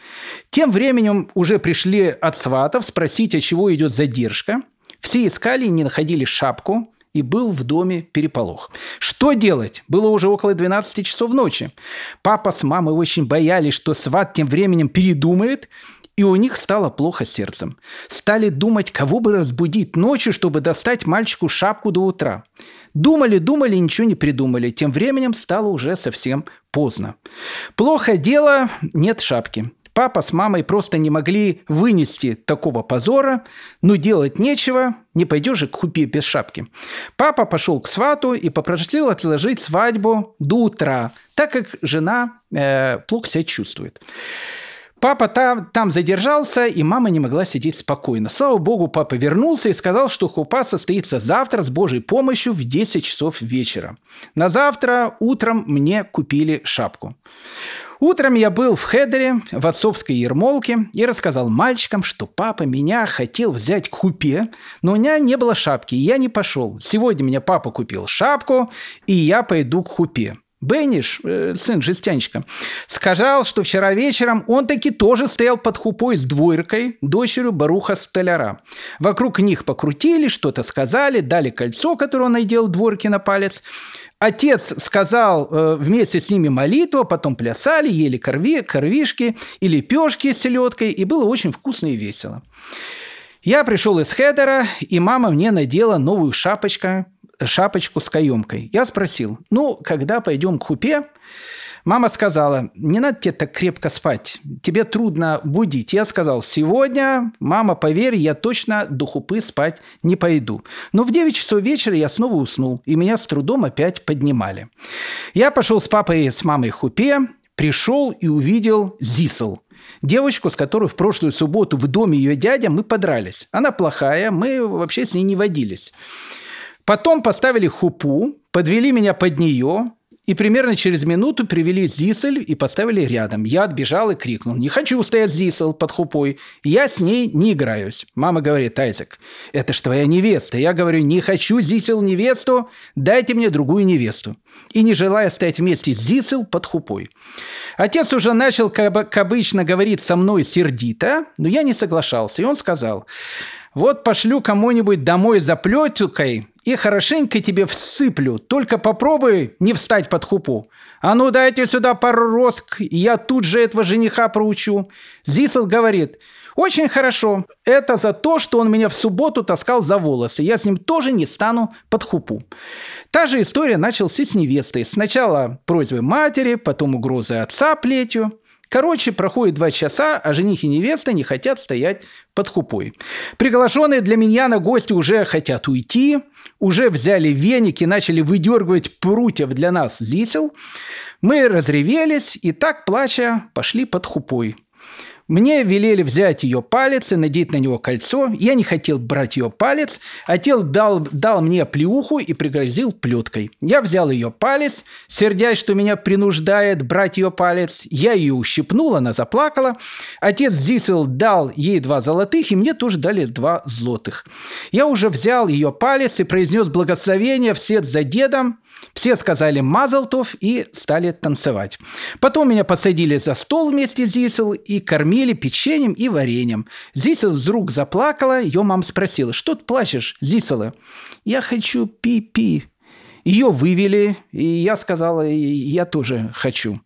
Тем временем уже пришли от сватов спросить, от чего идет задержка. Все искали и не находили шапку и был в доме переполох. Что делать? Было уже около 12 часов ночи. Папа с мамой очень боялись, что сват тем временем передумает и у них стало плохо сердцем. Стали думать, кого бы разбудить ночью, чтобы достать мальчику шапку до утра. Думали, думали, ничего не придумали. Тем временем стало уже совсем поздно. Плохо дело, нет шапки. Папа с мамой просто не могли вынести такого позора, но делать нечего, не пойдешь же к хупе без шапки. Папа пошел к свату и попросил отложить свадьбу до утра, так как жена э, плохо себя чувствует. Папа там, там задержался, и мама не могла сидеть спокойно. Слава богу, папа вернулся и сказал, что хупа состоится завтра с Божьей помощью в 10 часов вечера. На завтра утром мне купили шапку. Утром я был в Хедере, в отцовской ермолке, и рассказал мальчикам, что папа меня хотел взять к хупе, но у меня не было шапки, и я не пошел. Сегодня мне папа купил шапку, и я пойду к хупе. Бенниш, э, сын жестянщика, сказал, что вчера вечером он таки тоже стоял под хупой с двойкой, дочерью Баруха Столяра. Вокруг них покрутили, что-то сказали, дали кольцо, которое он надел дворки на палец. Отец сказал э, вместе с ними молитву, потом плясали, ели корви, корвишки и лепешки с селедкой, и было очень вкусно и весело. Я пришел из Хедера, и мама мне надела новую шапочку, шапочку с каемкой. Я спросил, ну, когда пойдем к хупе? Мама сказала, не надо тебе так крепко спать, тебе трудно будить. Я сказал, сегодня, мама, поверь, я точно до хупы спать не пойду. Но в 9 часов вечера я снова уснул, и меня с трудом опять поднимали. Я пошел с папой и с мамой к хупе, пришел и увидел Зисел. Девочку, с которой в прошлую субботу в доме ее дядя мы подрались. Она плохая, мы вообще с ней не водились. Потом поставили хупу, подвели меня под нее, и примерно через минуту привели Зисель и поставили рядом. Я отбежал и крикнул. «Не хочу стоять Зисел под хупой. Я с ней не играюсь». Мама говорит, «Айзек, это ж твоя невеста». Я говорю, «Не хочу Зисел невесту, дайте мне другую невесту». И не желая стоять вместе с Зисел под хупой. Отец уже начал, как обычно, говорить со мной сердито, но я не соглашался. И он сказал, «Вот пошлю кому-нибудь домой за плетюкой, и хорошенько тебе всыплю. Только попробуй не встать под хупу. А ну дайте сюда пару роск, и я тут же этого жениха проучу. Зисел говорит, очень хорошо. Это за то, что он меня в субботу таскал за волосы. Я с ним тоже не стану под хупу. Та же история началась с невестой. Сначала просьбы матери, потом угрозы отца плетью. Короче, проходит два часа, а жених и невеста не хотят стоять под хупой. Приглашенные для миньяна гости уже хотят уйти, уже взяли веники, начали выдергивать прутьев для нас зисел. Мы разревелись и так, плача, пошли под хупой. Мне велели взять ее палец и надеть на него кольцо. Я не хотел брать ее палец. Отец дал, дал мне плюху и пригрозил плеткой. Я взял ее палец, сердясь, что меня принуждает брать ее палец. Я ее ущипнул, она заплакала. Отец Зисел дал ей два золотых, и мне тоже дали два злотых. Я уже взял ее палец и произнес благословение вслед за дедом. Все сказали «Мазалтов» и стали танцевать. Потом меня посадили за стол вместе с Зисел и кормили печеньем и вареньем. Зисел вдруг заплакала, ее мама спросила «Что ты плачешь, Зисела?» «Я хочу пи-пи», ее вывели, и я сказала, я тоже хочу.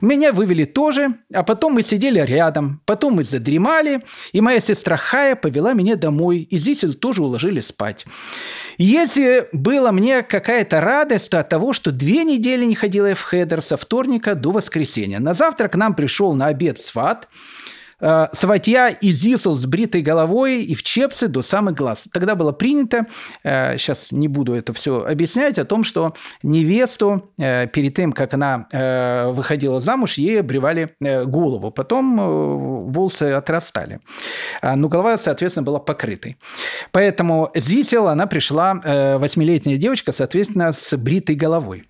Меня вывели тоже, а потом мы сидели рядом, потом мы задремали, и моя сестра Хая повела меня домой, и здесь тоже уложили спать. Если была мне какая-то радость от того, что две недели не ходила я в хедер со вторника до воскресенья. На завтра к нам пришел на обед сват – э, сватья и Зисел с бритой головой и в чепце до самых глаз. Тогда было принято, э, сейчас не буду это все объяснять, о том, что невесту э, перед тем, как она э, выходила замуж, ей обревали э, голову. Потом э, волосы отрастали. А, но голова, соответственно, была покрытой. Поэтому Зисел, она пришла, э, восьмилетняя девочка, соответственно, с бритой головой.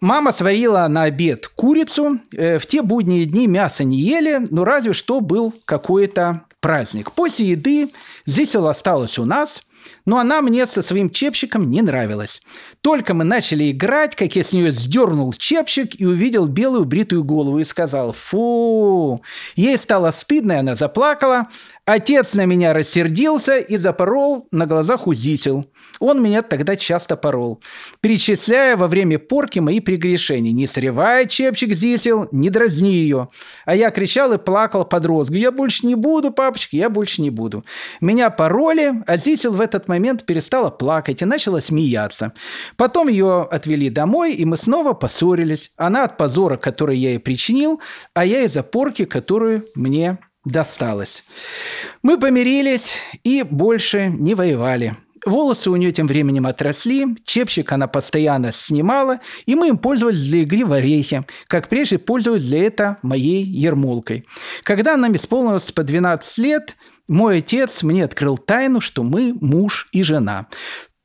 Мама сварила на обед курицу. Э, в те будние дни мясо не ели, но разве что был какой-то праздник. После еды Зисел осталась у нас. Но она мне со своим чепчиком не нравилась. Только мы начали играть, как я с нее сдернул чепчик и увидел белую бритую голову и сказал «Фу!». Ей стало стыдно, и она заплакала. Отец на меня рассердился и запорол на глазах у зисел. Он меня тогда часто порол, перечисляя во время порки мои прегрешения. «Не срывай чепчик зисел, не дразни ее». А я кричал и плакал под розгу. «Я больше не буду, папочка, я больше не буду». Меня пороли, а зисел в этот момент перестала плакать и начала смеяться. Потом ее отвели домой, и мы снова поссорились. Она от позора, который я ей причинил, а я из-за порки, которую мне досталось. Мы помирились и больше не воевали. Волосы у нее тем временем отросли, чепчик она постоянно снимала, и мы им пользовались для игры в орехи, как прежде пользовались для этого моей ермолкой. Когда нам исполнилось по 12 лет, мой отец мне открыл тайну, что мы муж и жена.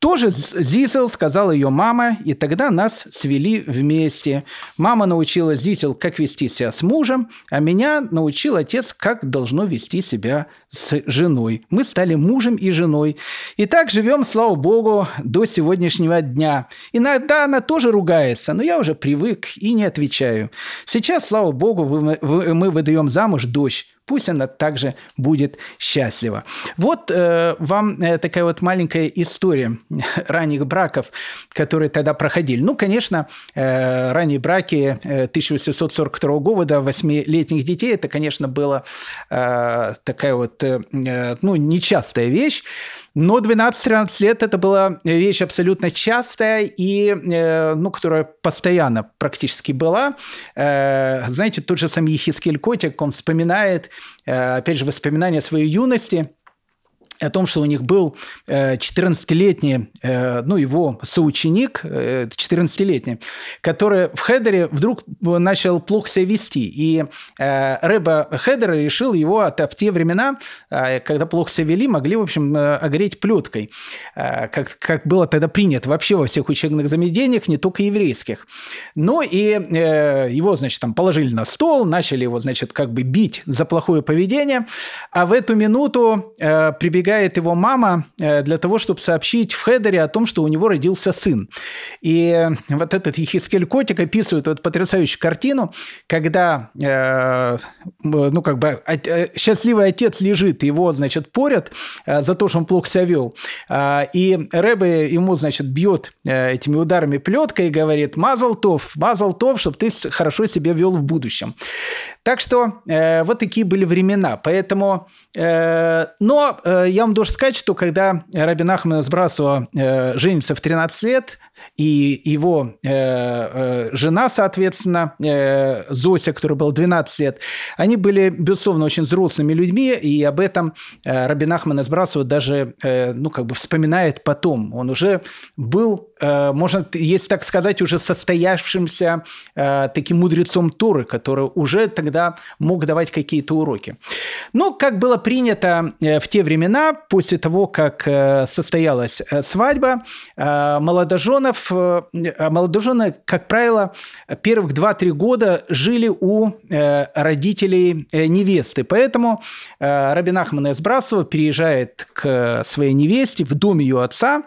Тоже Зисел, сказала ее мама, и тогда нас свели вместе. Мама научила Зисел, как вести себя с мужем, а меня научил отец, как должно вести себя с женой. Мы стали мужем и женой. И так живем, слава богу, до сегодняшнего дня. Иногда она тоже ругается, но я уже привык и не отвечаю. Сейчас, слава богу, мы выдаем замуж дочь. Пусть она также будет счастлива. Вот э, вам э, такая вот маленькая история ранних браков, которые тогда проходили. Ну, конечно, э, ранние браки э, 1842 года, восьмилетних детей, это, конечно, была э, такая вот, э, э ну, нечастая вещь. Но 12-13 лет это была вещь абсолютно частая и, э, ну, которая постоянно практически была. Э, знаете, тот же сам Ехискель Котик, он вспоминает, э, опять же, воспоминания своей юности – о том, что у них был 14-летний, э, э, ну, его соученик, 14-летний, э, который в Хедере вдруг начал плохо себя вести. И Рэба Хедера решил его в те времена, когда плохо себя вели, могли, в общем, огреть плеткой, как, как было тогда принято вообще во всех учебных заведениях, не только еврейских. Ну, и его, значит, там положили на стол, начали его, значит, как бы бить за плохое поведение, а в эту минуту прибегает прибегает его мама э, для того, чтобы сообщить в хедере о том, что у него родился сын. И вот этот Ехискель Котик описывает вот потрясающую картину, когда э, ну, как бы, э, счастливый отец лежит, его, значит, порят за то, что он плохо себя вел. И Рэбе ему, значит, бьет этими ударами плеткой и говорит, мазал тов, мазал тов, чтобы ты хорошо себя вел в будущем. Так что вот такие были времена. Поэтому, но я вам должен сказать, что когда Рабин Ахмед Сбрасова э, женится в 13 лет, и его э, э, жена, соответственно, э, Зося, которая была 12 лет, они были, безусловно, очень взрослыми людьми, и об этом э, Рабин Ахмед Сбрасова даже, э, ну, как бы вспоминает потом. Он уже был, можно, если так сказать, уже состоявшимся э, таким мудрецом Торы, который уже тогда мог давать какие-то уроки. Но, как было принято э, в те времена, после того, как э, состоялась э, свадьба, э, молодоженов, молодожены, как правило, первых 2-3 года жили у родителей невесты. Поэтому Рабин Ахман из Брасова переезжает к своей невесте в дом ее отца,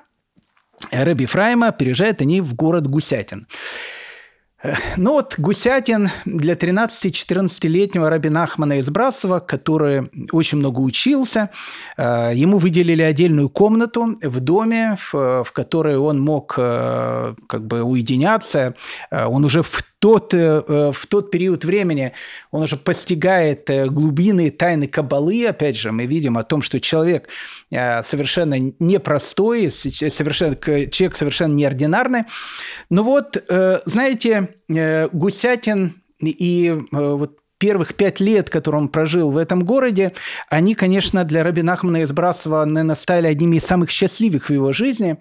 Рэби Фрайма, переезжают они в город Гусятин. Ну вот Гусятин для 13-14-летнего Рабина Ахмана из Брасова, который очень много учился, э, ему выделили отдельную комнату в доме, в, в которой он мог э, как бы уединяться. Э, он уже в тот, в тот период времени он уже постигает глубины тайны Кабалы. Опять же, мы видим о том, что человек совершенно непростой, совершенно, человек совершенно неординарный. Но вот, знаете, Э, Гусятин и э, вот первых пять лет, которые он прожил в этом городе, они, конечно, для Рабина Ахмана из Брасова, наверное, стали одними из самых счастливых в его жизни.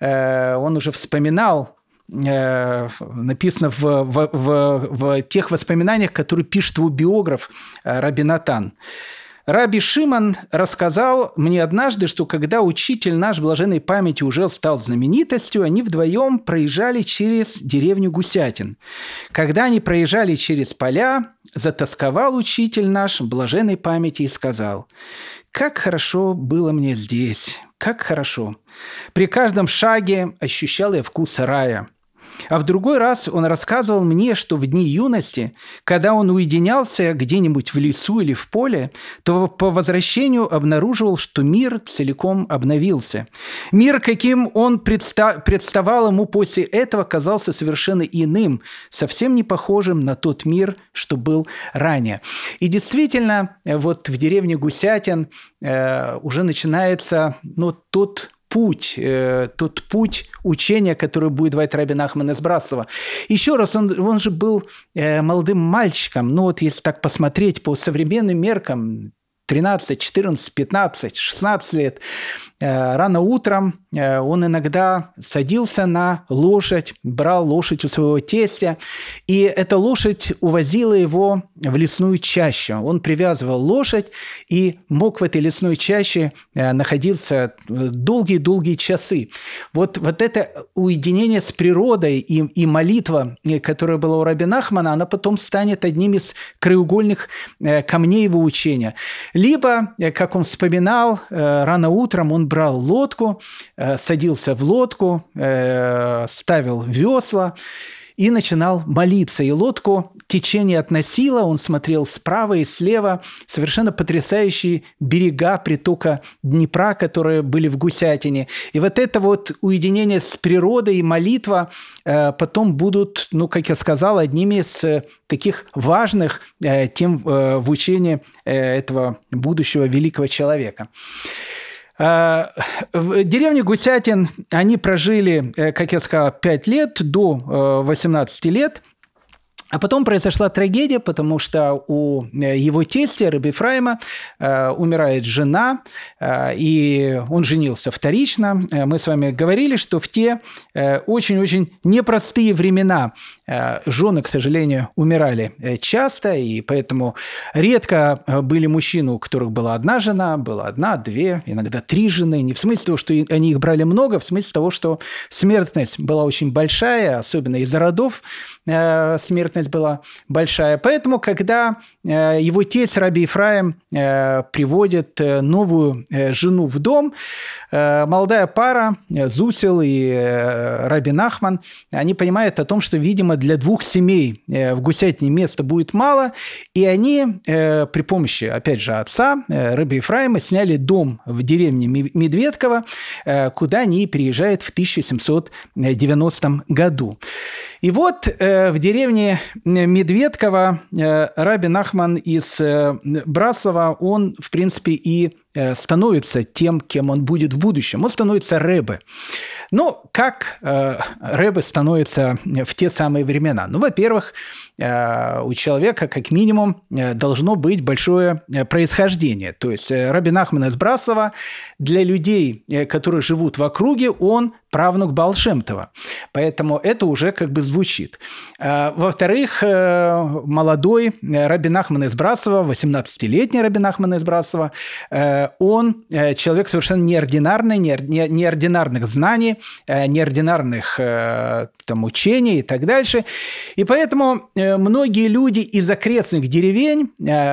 Э, он уже вспоминал написано в, в, в, в тех воспоминаниях, которые пишет его биограф Рабинатан. Раби Шиман рассказал мне однажды, что когда учитель наш блаженной памяти уже стал знаменитостью, они вдвоем проезжали через деревню Гусятин. Когда они проезжали через поля, затасковал учитель наш блаженной памяти и сказал, «Как хорошо было мне здесь, как хорошо. При каждом шаге ощущал я вкус рая. А в другой раз он рассказывал мне, что в дни юности, когда он уединялся где-нибудь в лесу или в поле, то по возвращению обнаруживал, что мир целиком обновился. Мир, каким он предста- представал ему после этого, казался совершенно иным, совсем не похожим на тот мир, что был ранее. И действительно, вот в деревне Гусятин э, уже начинается ну, тот путь, э, тот путь учения, который будет давать Рабин Ахман из Брасова. Еще раз, он, он же был э, молодым мальчиком, ну вот если так посмотреть по современным меркам, 13, 14, 15, 16 лет, рано утром э, он иногда садился на лошадь, брал лошадь у своего тестя, и эта лошадь увозила его в лесную чащу. Он привязывал лошадь и мог в этой лесной чаще э, находиться долгие-долгие часы. Вот, вот это уединение с природой и, и молитва, которая была у Раби Нахмана, она потом станет одним из краеугольных камней его учения. Либо, как он вспоминал, рано утром он брал лодку, э, садился в лодку, э, ставил весла и начинал молиться. И лодку течение относило, он смотрел справа и слева, совершенно потрясающие берега притока Днепра, которые были в Гусятине. И вот это вот уединение с природой и молитва э, потом будут, ну, как я сказал, одними из таких важных тем в учении этого будущего великого человека. А, в деревне Гусятин они прожили, э, как я сказал, 5 лет до 18 э, лет – а потом произошла трагедия, потому что у э, его тестя, Раби Фрайма, э, умирает жена, э, и он женился вторично. Мы с вами говорили, что в те очень-очень непростые времена жены, к сожалению, умирали часто, и поэтому редко были мужчины, у которых была одна жена, была одна, две, иногда три жены. Не в смысле того, что они их брали много, в смысле того, что смертность была очень большая, особенно из-за родов, Э, смертность была большая. Поэтому, когда э, его тесть Раби Ефраим э, приводит новую жену в дом, молодая пара, Зусил и Раби Нахман, они понимают о том, что, видимо, для двух семей в Гусятине места будет мало, и они при помощи, опять же, отца Раби Ефраима сняли дом в деревне Медведково, куда они приезжают в 1790 году. И вот э, в деревне Медведково э, Раби Нахман из э, Брасова, он, в принципе, и становится тем, кем он будет в будущем. Он становится Рэбе. Но как э, Рэбе становится в те самые времена? Ну, во-первых, э, у человека как минимум э, должно быть большое э, происхождение. То есть Раби Нахман из Брасова для людей, которые живут в округе, он правнук Балшемтова. Поэтому это уже как бы звучит. А, во-вторых, э, молодой э, Рабин Ахман из Брасова, 18-летний Рабин Ахман из Брасова, э, он человек совершенно неординарный, неординарных знаний, неординарных там, учений и так дальше. И поэтому многие люди из окрестных деревень,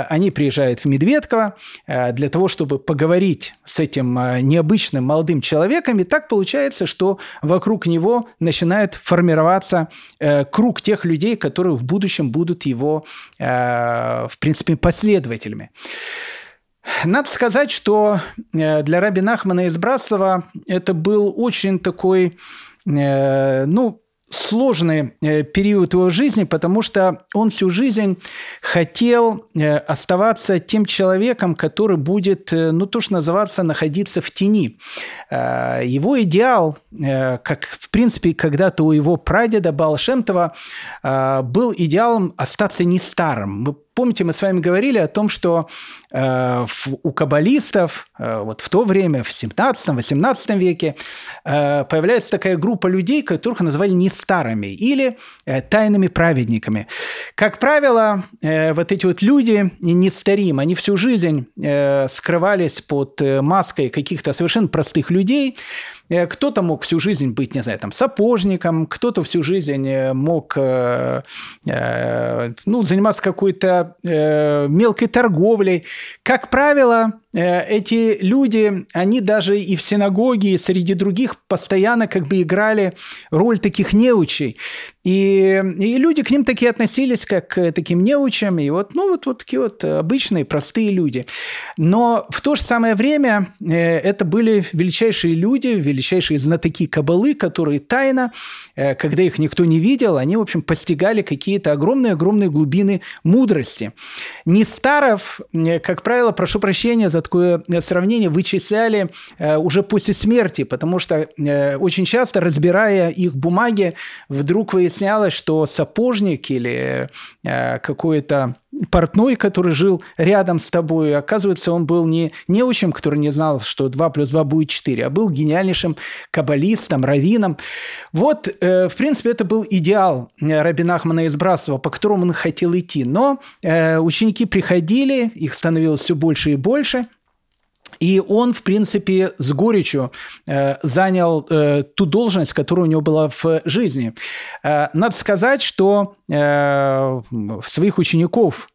они приезжают в Медведково для того, чтобы поговорить с этим необычным молодым человеком. И так получается, что вокруг него начинает формироваться э, круг тех людей, которые в будущем будут его, э, в принципе, последователями. Надо сказать, что э, для Раби Нахмана из Брасова это был очень такой, э, ну, сложный э, период его жизни, потому что он всю жизнь хотел оставаться тем человеком, который будет, ну, то, что называется, находиться в тени. Его идеал, как, в принципе, когда-то у его прадеда Балшемтова был идеалом остаться не старым. Мы помните, мы с вами говорили о том, что э, у каббалистов э, вот в то время, в 17-18 веке, э, появляется такая группа людей, которых называли не старыми или э, тайными праведниками. Как правило, э, вот эти вот люди не старим, они всю жизнь э, скрывались под э, маской каких-то совершенно простых людей, кто-то мог всю жизнь быть, не знаю, там, сапожником, кто-то всю жизнь э, мог э, ну, заниматься какой-то мелкой торговлей. Как правило, эти люди, они даже и в синагоге, и среди других постоянно как бы играли роль таких неучей. И, и люди к ним такие относились, как к таким неучам, и вот, ну, вот, вот такие вот обычные, простые люди. Но в то же самое время э, это были величайшие люди, величайшие знатоки Кабалы, которые тайно, э, когда их никто не видел, они, в общем, постигали какие-то огромные-огромные глубины мудрости. Нестаров, э, как правило, прошу прощения за такое сравнение, вычисляли уже после смерти, потому что очень часто, разбирая их бумаги, вдруг вы выяснялось, что сапожник или э, какой-то портной, который жил рядом с тобой, оказывается, он был не неучим, который не знал, что 2 плюс 2 будет 4, а был гениальнейшим каббалистом, раввином. Вот, э, в принципе, это был идеал э, Рабина Ахмана из Брасова, по которому он хотел идти. Но э, ученики приходили, их становилось все больше и больше – и он, в принципе, с горечью э, занял э, ту должность, которая у него была в жизни. Э, надо сказать, что своих учеников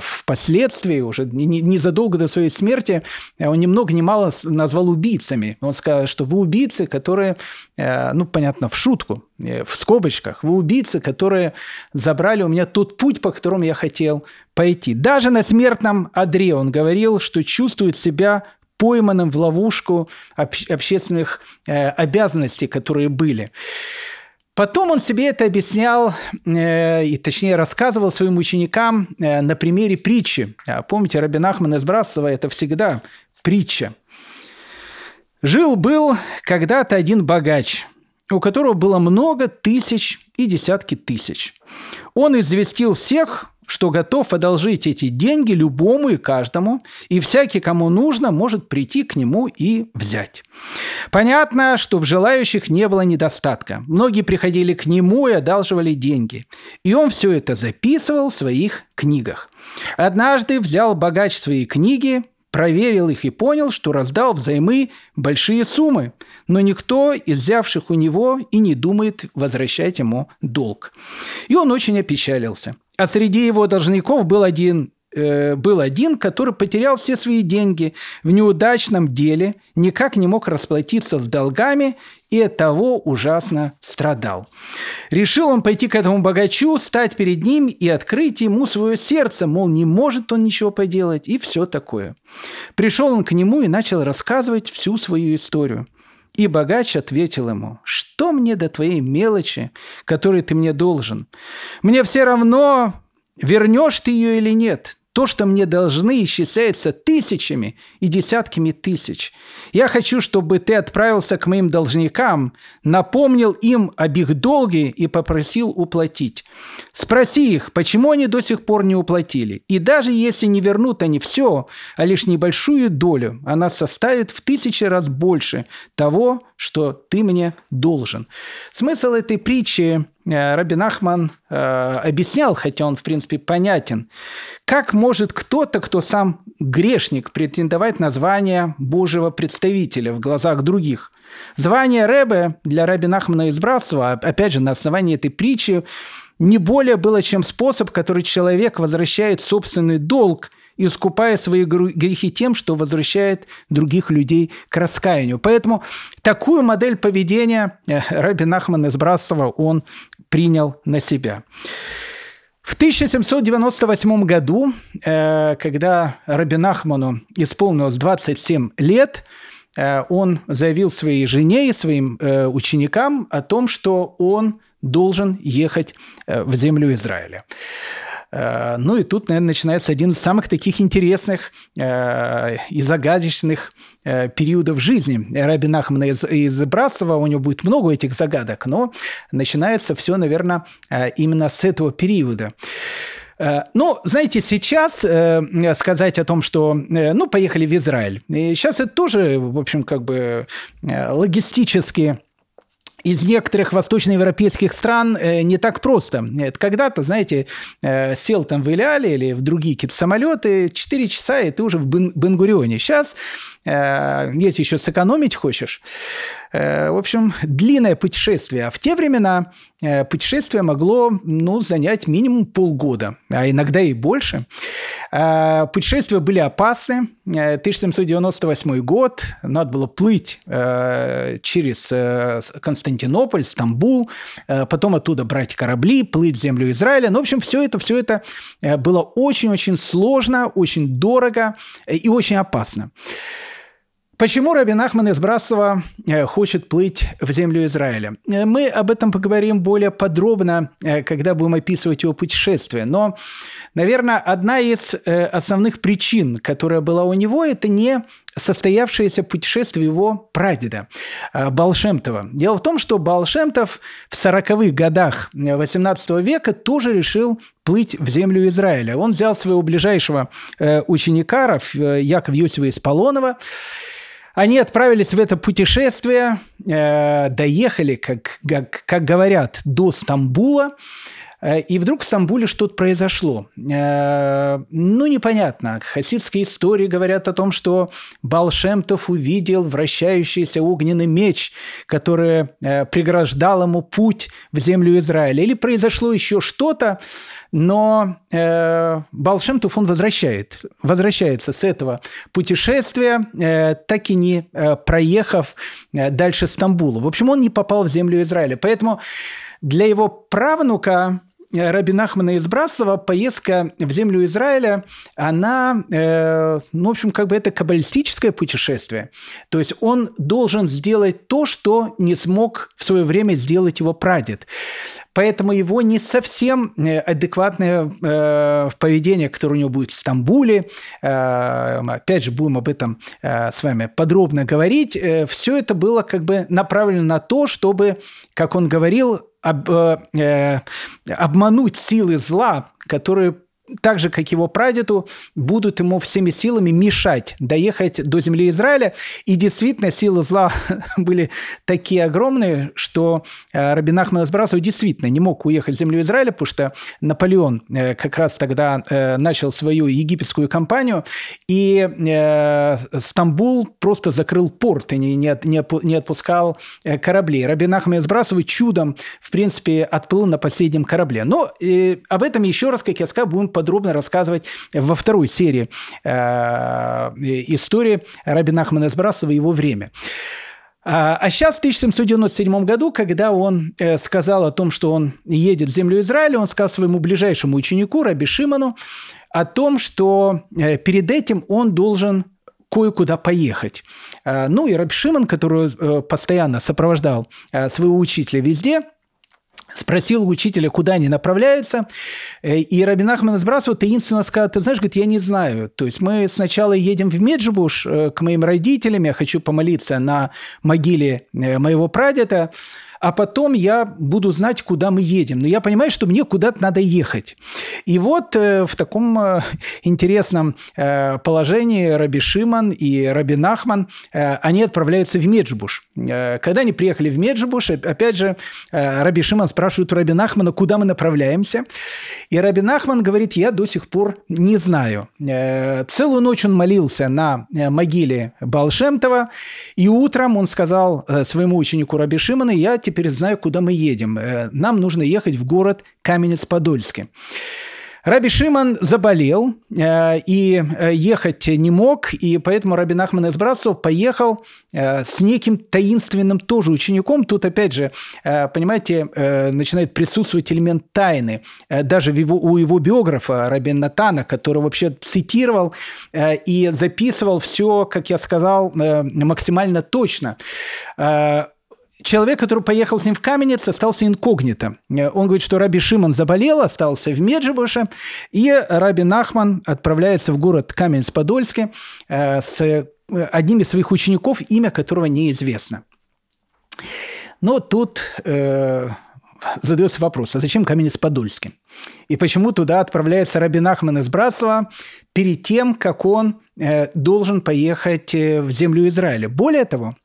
впоследствии, уже незадолго до своей смерти, он ни много ни мало назвал убийцами. Он сказал, что вы убийцы, которые, ну, понятно, в шутку, в скобочках, вы убийцы, которые забрали у меня тот путь, по которому я хотел пойти. Даже на смертном одре он говорил, что чувствует себя пойманным в ловушку общественных э, обязанностей, которые были. Потом он себе это объяснял, э, и точнее рассказывал своим ученикам э, на примере притчи. А помните, Рабин Ахман из Брасова – это всегда притча. Жил-был когда-то один богач, у которого было много тысяч и десятки тысяч. Он известил всех, что готов одолжить эти деньги любому и каждому, и всякий, кому нужно, может прийти к нему и взять. Понятно, что в желающих не было недостатка. Многие приходили к нему и одалживали деньги. И он все это записывал в своих книгах. Однажды взял богач свои книги, проверил их и понял, что раздал взаймы большие суммы, но никто из взявших у него и не думает возвращать ему долг. И он очень опечалился. А среди его должников был один э, был один, который потерял все свои деньги в неудачном деле, никак не мог расплатиться с долгами и от того ужасно страдал. Решил он пойти к этому богачу, стать перед ним и открыть ему свое сердце, мол, не может он ничего поделать и все такое. Пришел он к нему и начал рассказывать всю свою историю. И богач ответил ему, что мне до твоей мелочи, которой ты мне должен? Мне все равно, вернешь ты ее или нет. То, что мне должны, исчисляется тысячами и десятками тысяч. Я хочу, чтобы ты отправился к моим должникам, напомнил им об их долге и попросил уплатить. Спроси их, почему они до сих пор не уплатили. И даже если не вернут они все, а лишь небольшую долю, она составит в тысячи раз больше того, что ты мне должен. Смысл этой притчи Рабин Ахман э, объяснял, хотя он, в принципе, понятен. Как может кто-то, кто сам грешник, претендовать на звание Божьего представителя в глазах других? Звание Рэбе для Рабина Ахмана из Брасова, опять же, на основании этой притчи, не более было, чем способ, который человек возвращает собственный долг – искупая свои грехи тем, что возвращает других людей к раскаянию. Поэтому такую модель поведения э, Раби Нахман из Брасова он принял на себя. В 1798 году, э, когда Раби Нахману исполнилось 27 лет, э, он заявил своей жене и своим ученикам о том, что он должен ехать в землю Израиля. Э, ну и тут, наверное, начинается один из самых таких интересных э, и загадочных э, периодов жизни Раби Нахмана из, Брасова. У него будет много этих загадок, но начинается все, наверное, именно с этого периода. Ну, знаете, сейчас сказать о том, что, ну, поехали в Израиль, и сейчас это тоже, в общем, как бы логистически из некоторых восточноевропейских стран э, не так просто. Когда-то, знаете, э, сел там в Иляле или в другие какие-то самолеты, 4 часа, и ты уже в Бенгурионе. Сейчас, э, если еще сэкономить хочешь, в общем, длинное путешествие. А в те времена путешествие могло ну, занять минимум полгода, а иногда и больше. Э, путешествия были опасны. 1798 э, год, надо было плыть через Константинополь, Стамбул, потом оттуда брать корабли, плыть в землю Израиля. Ну, в общем, все это, все это было очень-очень сложно, очень дорого и очень опасно. Почему Рабин Ахман из Брасова э, хочет плыть в землю Израиля? Э, мы об этом поговорим более подробно, э, когда будем описывать его путешествие. Но, наверное, одна из основных причин, которая была у него, это не состоявшееся путешествие его прадеда Балшемтова. Дело в том, что Балшемтов в 40-х годах 18 века тоже решил плыть в землю Израиля. Он взял своего ближайшего ученика, Якова Юсева из они отправились в это путешествие, э, доехали, как, как, как говорят, до Стамбула. Э, и вдруг в Стамбуле что-то произошло. Э, ну, непонятно. Хасидские истории говорят о том, что Балшемтов увидел вращающийся огненный меч, который э, преграждал ему путь в землю Израиля. Или произошло еще что-то, но э, Балшемтов он возвращает, возвращается с этого путешествия, э, так и не э, проехав э, дальше Стамбула. В общем, он не попал в землю Израиля. Поэтому для его правнука Раби Нахмана из Брасова поездка в землю Израиля, она, э, ну, в общем, как бы это каббалистическое путешествие. То есть он должен сделать то, что не смог в свое время сделать его прадед. Поэтому его не совсем э, адекватное э, поведение, которое у него будет в Стамбуле, э, опять же, будем об этом э, с вами подробно говорить, все это было как бы направлено на то, чтобы, как он говорил, об, э, обмануть силы зла, которые так же, как его прадеду, будут ему всеми силами мешать доехать до земли Израиля. И действительно, силы зла были такие огромные, что э, Рабин Ахмад Азбрасов действительно не мог уехать в землю Израиля, потому что Наполеон э, как раз тогда э, начал свою египетскую кампанию, и Стамбул просто закрыл порт и не, не, отпускал корабли. Рабин Ахмад Азбрасов чудом, в принципе, отплыл на последнем корабле. Но об этом еще раз, как я сказал, будем подробно рассказывать во второй серии э, истории Рабина Ахмана Сбрасова его время. А, а сейчас, в 1797 году, когда он э, сказал о том, что он едет в землю Израиля, он сказал своему ближайшему ученику, Раби Шиману, о том, что э, перед этим он должен кое-куда поехать. Ну и Раби Шиман, который постоянно сопровождал своего учителя везде – спросил учителя, куда они направляются, э, и Рабин Ахман из Брасова таинственно сказал, ты знаешь, говорит, я не знаю. То есть мы сначала едем в Меджибуш э, к моим родителям, я хочу помолиться на могиле э, моего прадеда, а потом я буду знать, куда мы едем. Но я понимаю, что мне куда-то надо ехать. И вот э, в таком э, интересном э, положении Раби Шиман и Раби Нахман, э, они отправляются в Меджбуш. Э, когда они приехали в Меджбуш, опять же, э, Раби Шиман спрашивает у Раби Нахмана, куда мы направляемся. И Раби Нахман говорит, я до сих пор не знаю. Э, целую ночь он молился на э, могиле Балшемтова, и утром он сказал э, своему ученику Раби Шимана, я теперь знаю, куда мы едем. Э, нам нужно ехать в город Каменец-Подольский. Раби Шиман заболел э, и э, ехать не мог, и поэтому Раби Нахман из Брасов поехал э, с неким таинственным тоже учеником. Тут, опять же, э, понимаете, э, начинает присутствовать элемент тайны. Э, даже его, у его биографа Раби Натана, который вообще цитировал э, и записывал все, как я сказал, э, максимально точно. Э, Человек, который поехал с ним в Каменец, остался инкогнито. Э, он говорит, что Раби Шиман заболел, остался в Меджибуше, и Раби Нахман отправляется в город Каменец-Подольский э, с э, одним из своих учеников, имя которого неизвестно. Но тут э, задается вопрос, а зачем Каменец-Подольский? И почему туда отправляется Раби Нахман из Братства перед тем, как он э, должен поехать в землю Израиля? Более того,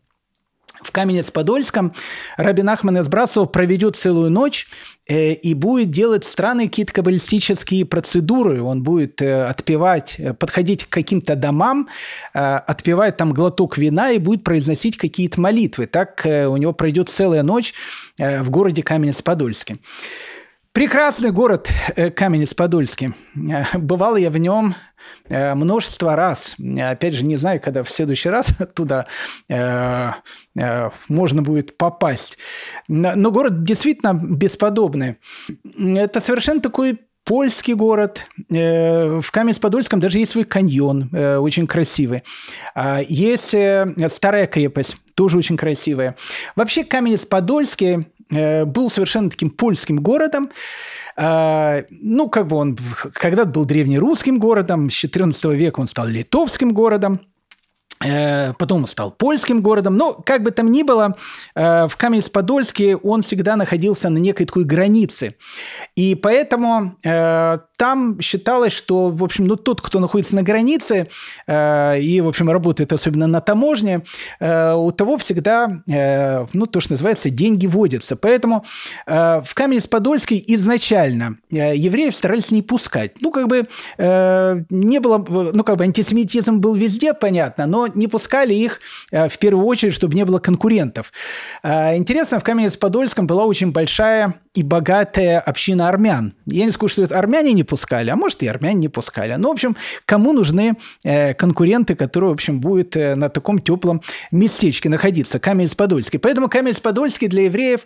в Каменец-Подольском Рабин Ахман из Брасова проведет целую ночь э, и будет делать странные какие-то каббалистические процедуры. Он будет э, отпевать, э, подходить к каким-то домам, э, отпевать там глоток вина и будет произносить какие-то молитвы. Так э, у него пройдет целая ночь э, в городе Каменец-Подольске. Прекрасный город э, Каменец-Подольский. Э, бывал я в нем множество раз. Опять же, не знаю, когда в следующий раз туда можно будет попасть. Но город действительно бесподобный. Это совершенно такой польский город. В Каменец-Подольском даже есть свой каньон, очень красивый. А есть старая крепость, тоже очень красивая. Вообще Каменец-Подольский Э, был совершенно таким польским городом. А, ну, как бы он когда-то был древнерусским городом, с XIV века он стал литовским городом. Э, потом он стал польским городом. Но, как бы там ни было, э, в Каменец-Подольске он всегда находился на некой такой границе. И поэтому э, там считалось, что, в общем, ну, тот, кто находится на границе и, в общем, работает особенно на таможне, у того всегда, ну, то, что называется, деньги водятся. Поэтому в Каменец-Подольске изначально евреев старались не пускать. Ну, как бы не было, ну, как бы антисемитизм был везде, понятно, но не пускали их э, в первую очередь, чтобы не было конкурентов. Э, интересно, в Каменец-Подольском была очень большая и богатая община армян. Я не скажу, что это армяне не пускали, а может и армяне не пускали. Ну, в общем, кому нужны э, конкуренты, которые, в общем, будут на таком теплом местечке находиться, Каменец-Подольский. Поэтому Каменец-Подольский для евреев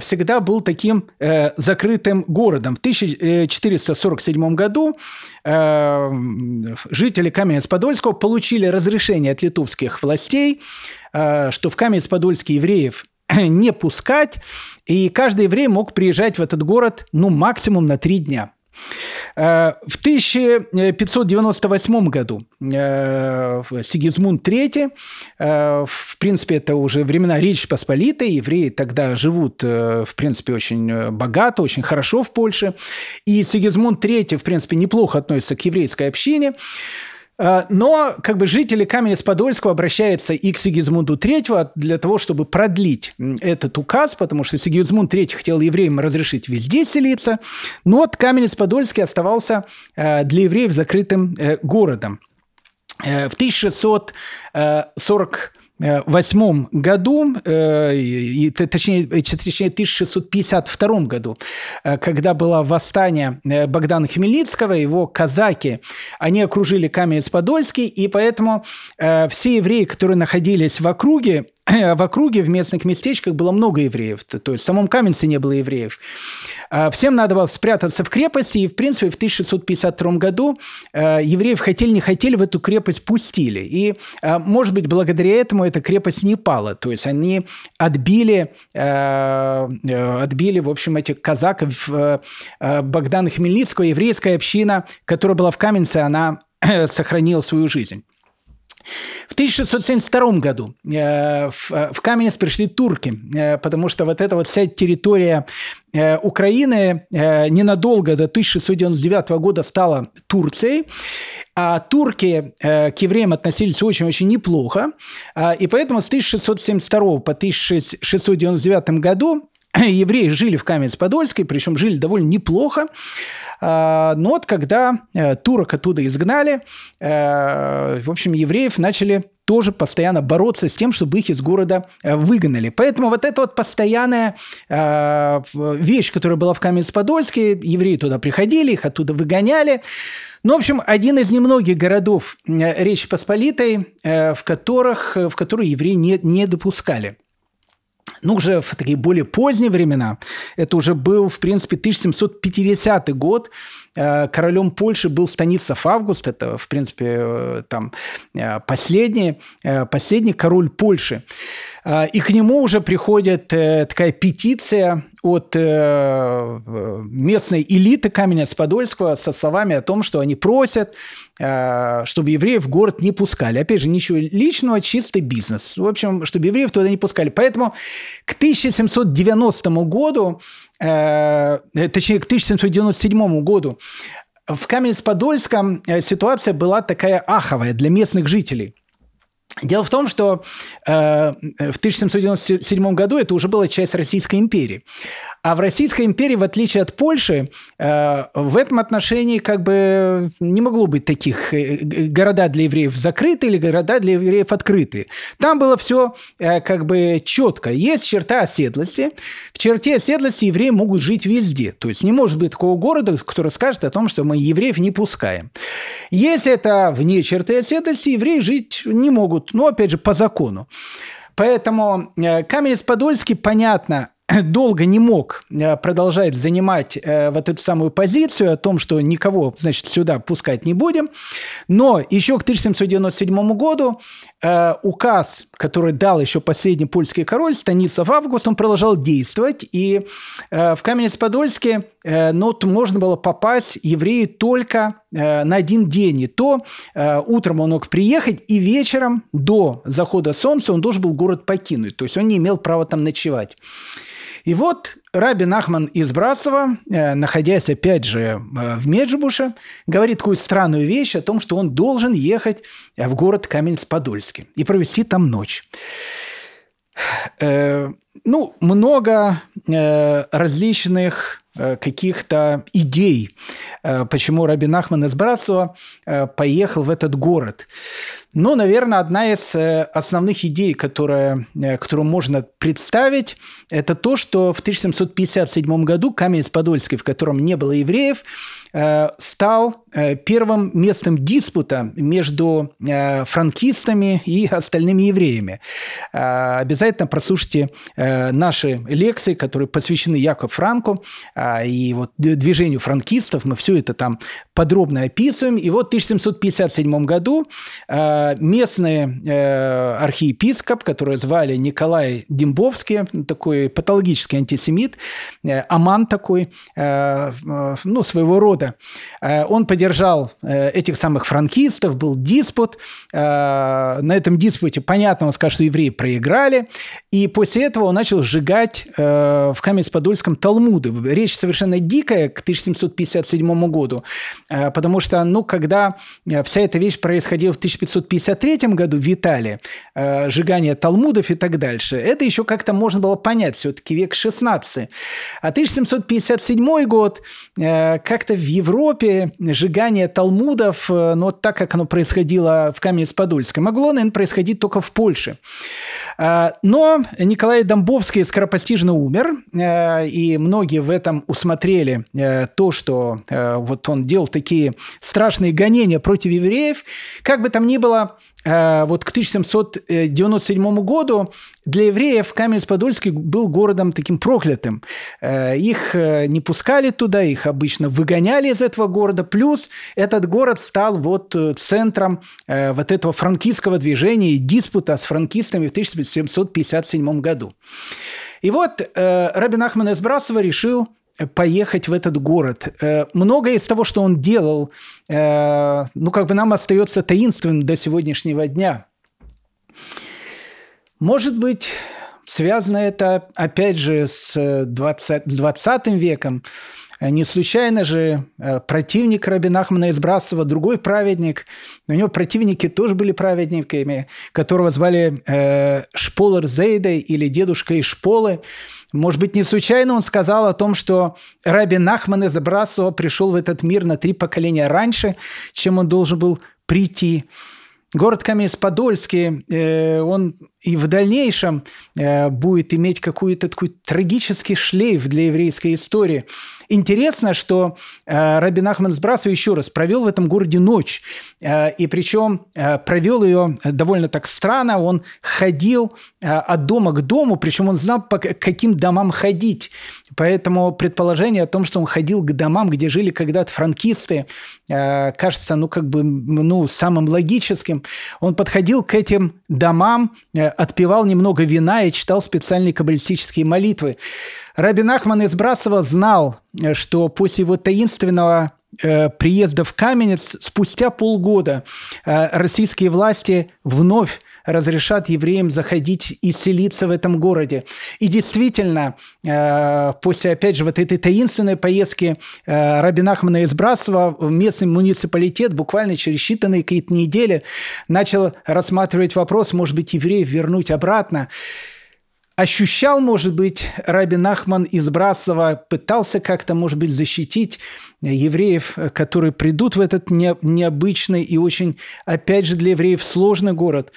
всегда был таким закрытым городом. В 1447 году жители Каменец-Подольского получили разрешение разрешение от литовских властей, э, что в Каменец-Подольске евреев не пускать, и каждый еврей мог приезжать в этот город, ну, максимум на три дня. Э, в 1598 году э, Сигизмунд III, в принципе, это уже времена Речи Посполитой, евреи тогда живут, в принципе, очень богато, очень хорошо в Польше, и Сигизмунд III, в принципе, неплохо относится к еврейской общине, но как бы жители Каменец-Подольского обращаются и к Сигизмунду III для того, чтобы продлить этот указ, потому что Сигизмунд III хотел евреям разрешить везде селиться, но Каменец-Подольский оставался а, для евреев закрытым э, городом. Э, в 1640 восьмом году, э, точнее, точнее 1652 году, э, когда было восстание э, Богдана Хмельницкого, его казаки, они окружили Каменец-Подольский, и поэтому все евреи, которые находились в округе, в округе, в местных местечках было много евреев, то есть в самом Каменце не было евреев. А, всем надо было спрятаться в крепости, и, в принципе, в 1652 году а, евреев хотели, не хотели, в эту крепость пустили. И, а, может быть, благодаря этому эта крепость не пала. То есть они отбили, отбили в общем, этих казаков Богдана Хмельницкого, еврейская община, которая была в Каменце, она сохранила свою жизнь. В 1672 году э, в, э, в Каменец пришли турки, э, потому что вот эта вот вся территория Украины ненадолго до 1699 года стала Турцией, а турки к евреям относились очень-очень неплохо, и поэтому с 1672 по 1699 году евреи жили в Каменец-Подольской, причем жили довольно неплохо. А, но вот когда э, турок оттуда изгнали, э, в общем, евреев начали тоже постоянно бороться с тем, чтобы их из города э, выгнали. Поэтому вот эта вот постоянная вещь, которая была в Каменец-Подольске, евреи туда приходили, их оттуда выгоняли. Ну, в общем, один из немногих городов Речи Посполитой, в которых, в которые евреи не, не допускали. Ну, уже в такие более поздние времена, это уже был, в принципе, 1750 год, королем Польши был Станислав Август, это, в принципе, э, там э, последний, последний король Польши. И к нему уже приходит такая петиция от местной элиты Каменец-Подольского со словами о том, что они просят Э, чтобы евреев в город не пускали. Опять же, ничего личного, чистый бизнес. В общем, чтобы евреев туда не пускали. Поэтому к 1790 году, э, точнее, к 1797 году в Каменец-Подольском э, ситуация была такая аховая для местных жителей. Дело в том, что э, в 1797 году это уже была часть Российской империи. А в Российской империи, в отличие от Польши, э, в этом отношении как бы не могло быть таких э, города для евреев закрыты или города для евреев открыты. Там было все э, как бы четко. Есть черта оседлости. В черте оседлости евреи могут жить везде. То есть не может быть такого города, который скажет о том, что мы евреев не пускаем. Если это вне черты оседлости, евреи жить не могут ну, опять же, по закону. Поэтому э, Каменец-Подольский, понятно, долго не мог э, продолжать занимать э, вот эту самую позицию о том, что никого, значит, сюда пускать не будем. Но еще к 1797 году указ, который дал еще последний польский король Станислав Август, он продолжал действовать. И в Каменец-Подольске ну, можно было попасть евреи только на один день. И то утром он мог приехать, и вечером до захода солнца он должен был город покинуть. То есть он не имел права там ночевать. И вот Рабин Ахман из Брасова, э, находясь опять же э, в Меджибуше, говорит такую странную вещь о том, что он должен ехать в город Каменец-Подольский и провести там ночь. Э, ну, много различных каких-то идей, почему Рабин Ахман из Брасова поехал в этот город. Ну, наверное, одна из э, основных идей, которая, э, которую можно представить, это то, что в 1757 году Каменец-Подольский, в котором не было евреев, э, стал первым местом диспута между франкистами и остальными евреями. Обязательно прослушайте наши лекции, которые посвящены Якову Франку и вот движению франкистов. Мы все это там подробно описываем. И вот в 1757 году местный э, архиепископ, который звали Николай Дембовский, такой патологический антисемит, э, аман такой, э, ну, своего рода, он поддержал этих самых франкистов, был диспут. На этом диспуте, понятно, он сказал, что евреи проиграли, и после этого он начал сжигать в Каменец-Подольском Талмуды. Речь совершенно дикая к 1757 году, потому что, ну, когда вся эта вещь происходила в 1550 1953 году в Италии, э, сжигание талмудов и так дальше, это еще как-то можно было понять, все-таки век 16. А 1757 год, э, как-то в Европе сжигание талмудов, э, ну, вот так, как оно происходило в Каменец-Подольском, могло, наверное, происходить только в Польше. Э, но Николай Домбовский скоропостижно умер, э, и многие в этом усмотрели э, то, что вот он делал такие страшные гонения против евреев. Как бы там ни было, вот к 1797 году для евреев Каменец-Подольский был городом таким проклятым. Их не пускали туда, их обычно выгоняли из этого города. Плюс этот город стал вот центром вот этого франкистского движения и диспута с франкистами в 1797 1757 году. И вот э, Рабин Ахман из Брасова решил поехать в этот город. Э, многое из того, что он делал, э, ну, как бы нам остается таинственным до сегодняшнего дня. Может быть, связано это, опять же, с 20, с 20 веком, не случайно же э, противник Рабин Ахмана из Брасова, другой праведник, у него противники тоже были праведниками, которого звали э, Шполер Зейдой или дедушка из Шполы. Может быть, не случайно он сказал о том, что Раби Нахман из Брасова пришел в этот мир на три поколения раньше, чем он должен был прийти. Город Каменец-Подольский, э, он и в дальнейшем э, будет иметь какой-то такой трагический шлейф для еврейской истории. Интересно, что э, Рабин Ахман Сбрасов еще раз провел в этом городе ночь. И причем провел ее довольно так странно. Он ходил от дома к дому, причем он знал, по каким домам ходить. Поэтому предположение о том, что он ходил к домам, где жили когда-то франкисты, кажется, ну, как бы, ну, самым логическим. Он подходил к этим домам, э, отпивал немного вина и читал специальные каббалистические молитвы. Рабин Ахман из Брасова знал, э, что после его таинственного э, приезда в Каменец спустя полгода российские власти вновь разрешат евреям заходить и селиться в этом городе. И действительно, э, после, опять же, вот этой таинственной поездки э, Рабин Ахмана из Брасова местный муниципалитет буквально через считанные какие-то недели начал рассматривать вопрос, может быть, евреев вернуть обратно. Ощущал, может быть, Рабин Ахман из Брасова, пытался как-то, может быть, защитить евреев, которые придут в этот необычный и очень, опять же, для евреев сложный город.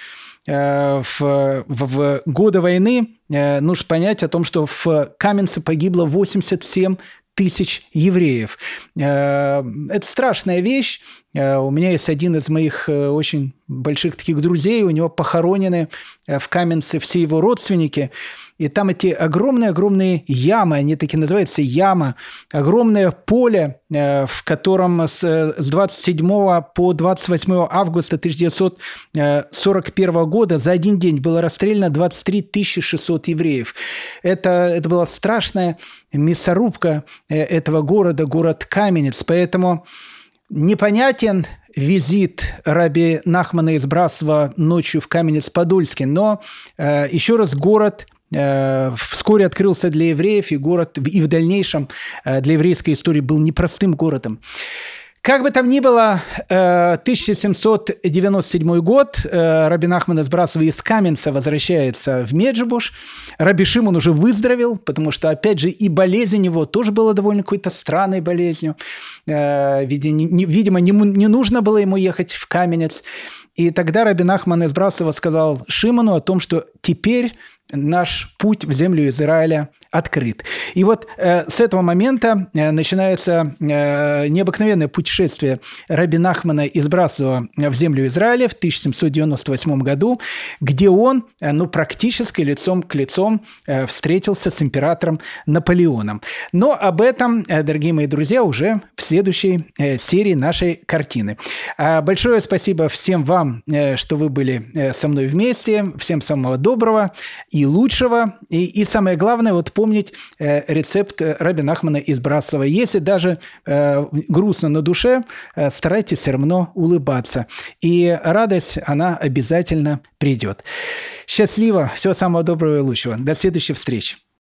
Э, в, в, в годы войны э, нужно понять о том, что в Каменце погибло 87 тысяч евреев. Э, это страшная вещь. У меня есть один из моих очень больших таких друзей, у него похоронены в Каменце все его родственники. И там эти огромные-огромные ямы, они такие называются яма, огромное поле, э, в котором с 27 по 28 августа 1941 года за один день было расстреляно 23 600 евреев. Это, это была страшная мясорубка э, этого города, город Каменец. Поэтому непонятен визит раби Нахмана из Брасова ночью в Каменец-Подольский, но э, еще раз город Э, вскоре открылся для евреев, и город и в дальнейшем э, для еврейской истории был непростым городом. Как бы там ни было, 1797 э, год, Рабин Ахман из из Каменца возвращается в Меджибуш. Раби Шимон уже выздоровел, потому что, опять же, и болезнь его тоже была довольно какой-то странной болезнью. Видимо, не нужно было ему ехать в Каменец. И тогда Рабин Ахман из сказал Шимону о том, что теперь наш путь в землю Израиля открыт. И вот э, с этого момента э, начинается э, необыкновенное путешествие Раби Нахмана из Брасова в землю Израиля в 1798 году, где он э, ну, практически лицом к лицом э, встретился с императором Наполеоном. Но об этом, э, дорогие мои друзья, уже в следующей э, серии нашей картины. А большое спасибо всем вам, э, что вы были э, со мной вместе. Всем самого доброго и лучшего. И, и самое главное, вот помнить э, рецепт э, Раби Нахмана из Брасова. Если даже э, грустно на душе, старайтесь все равно улыбаться. И радость, она обязательно придет. Счастливо, всего самого доброго и лучшего. До следующих встреч.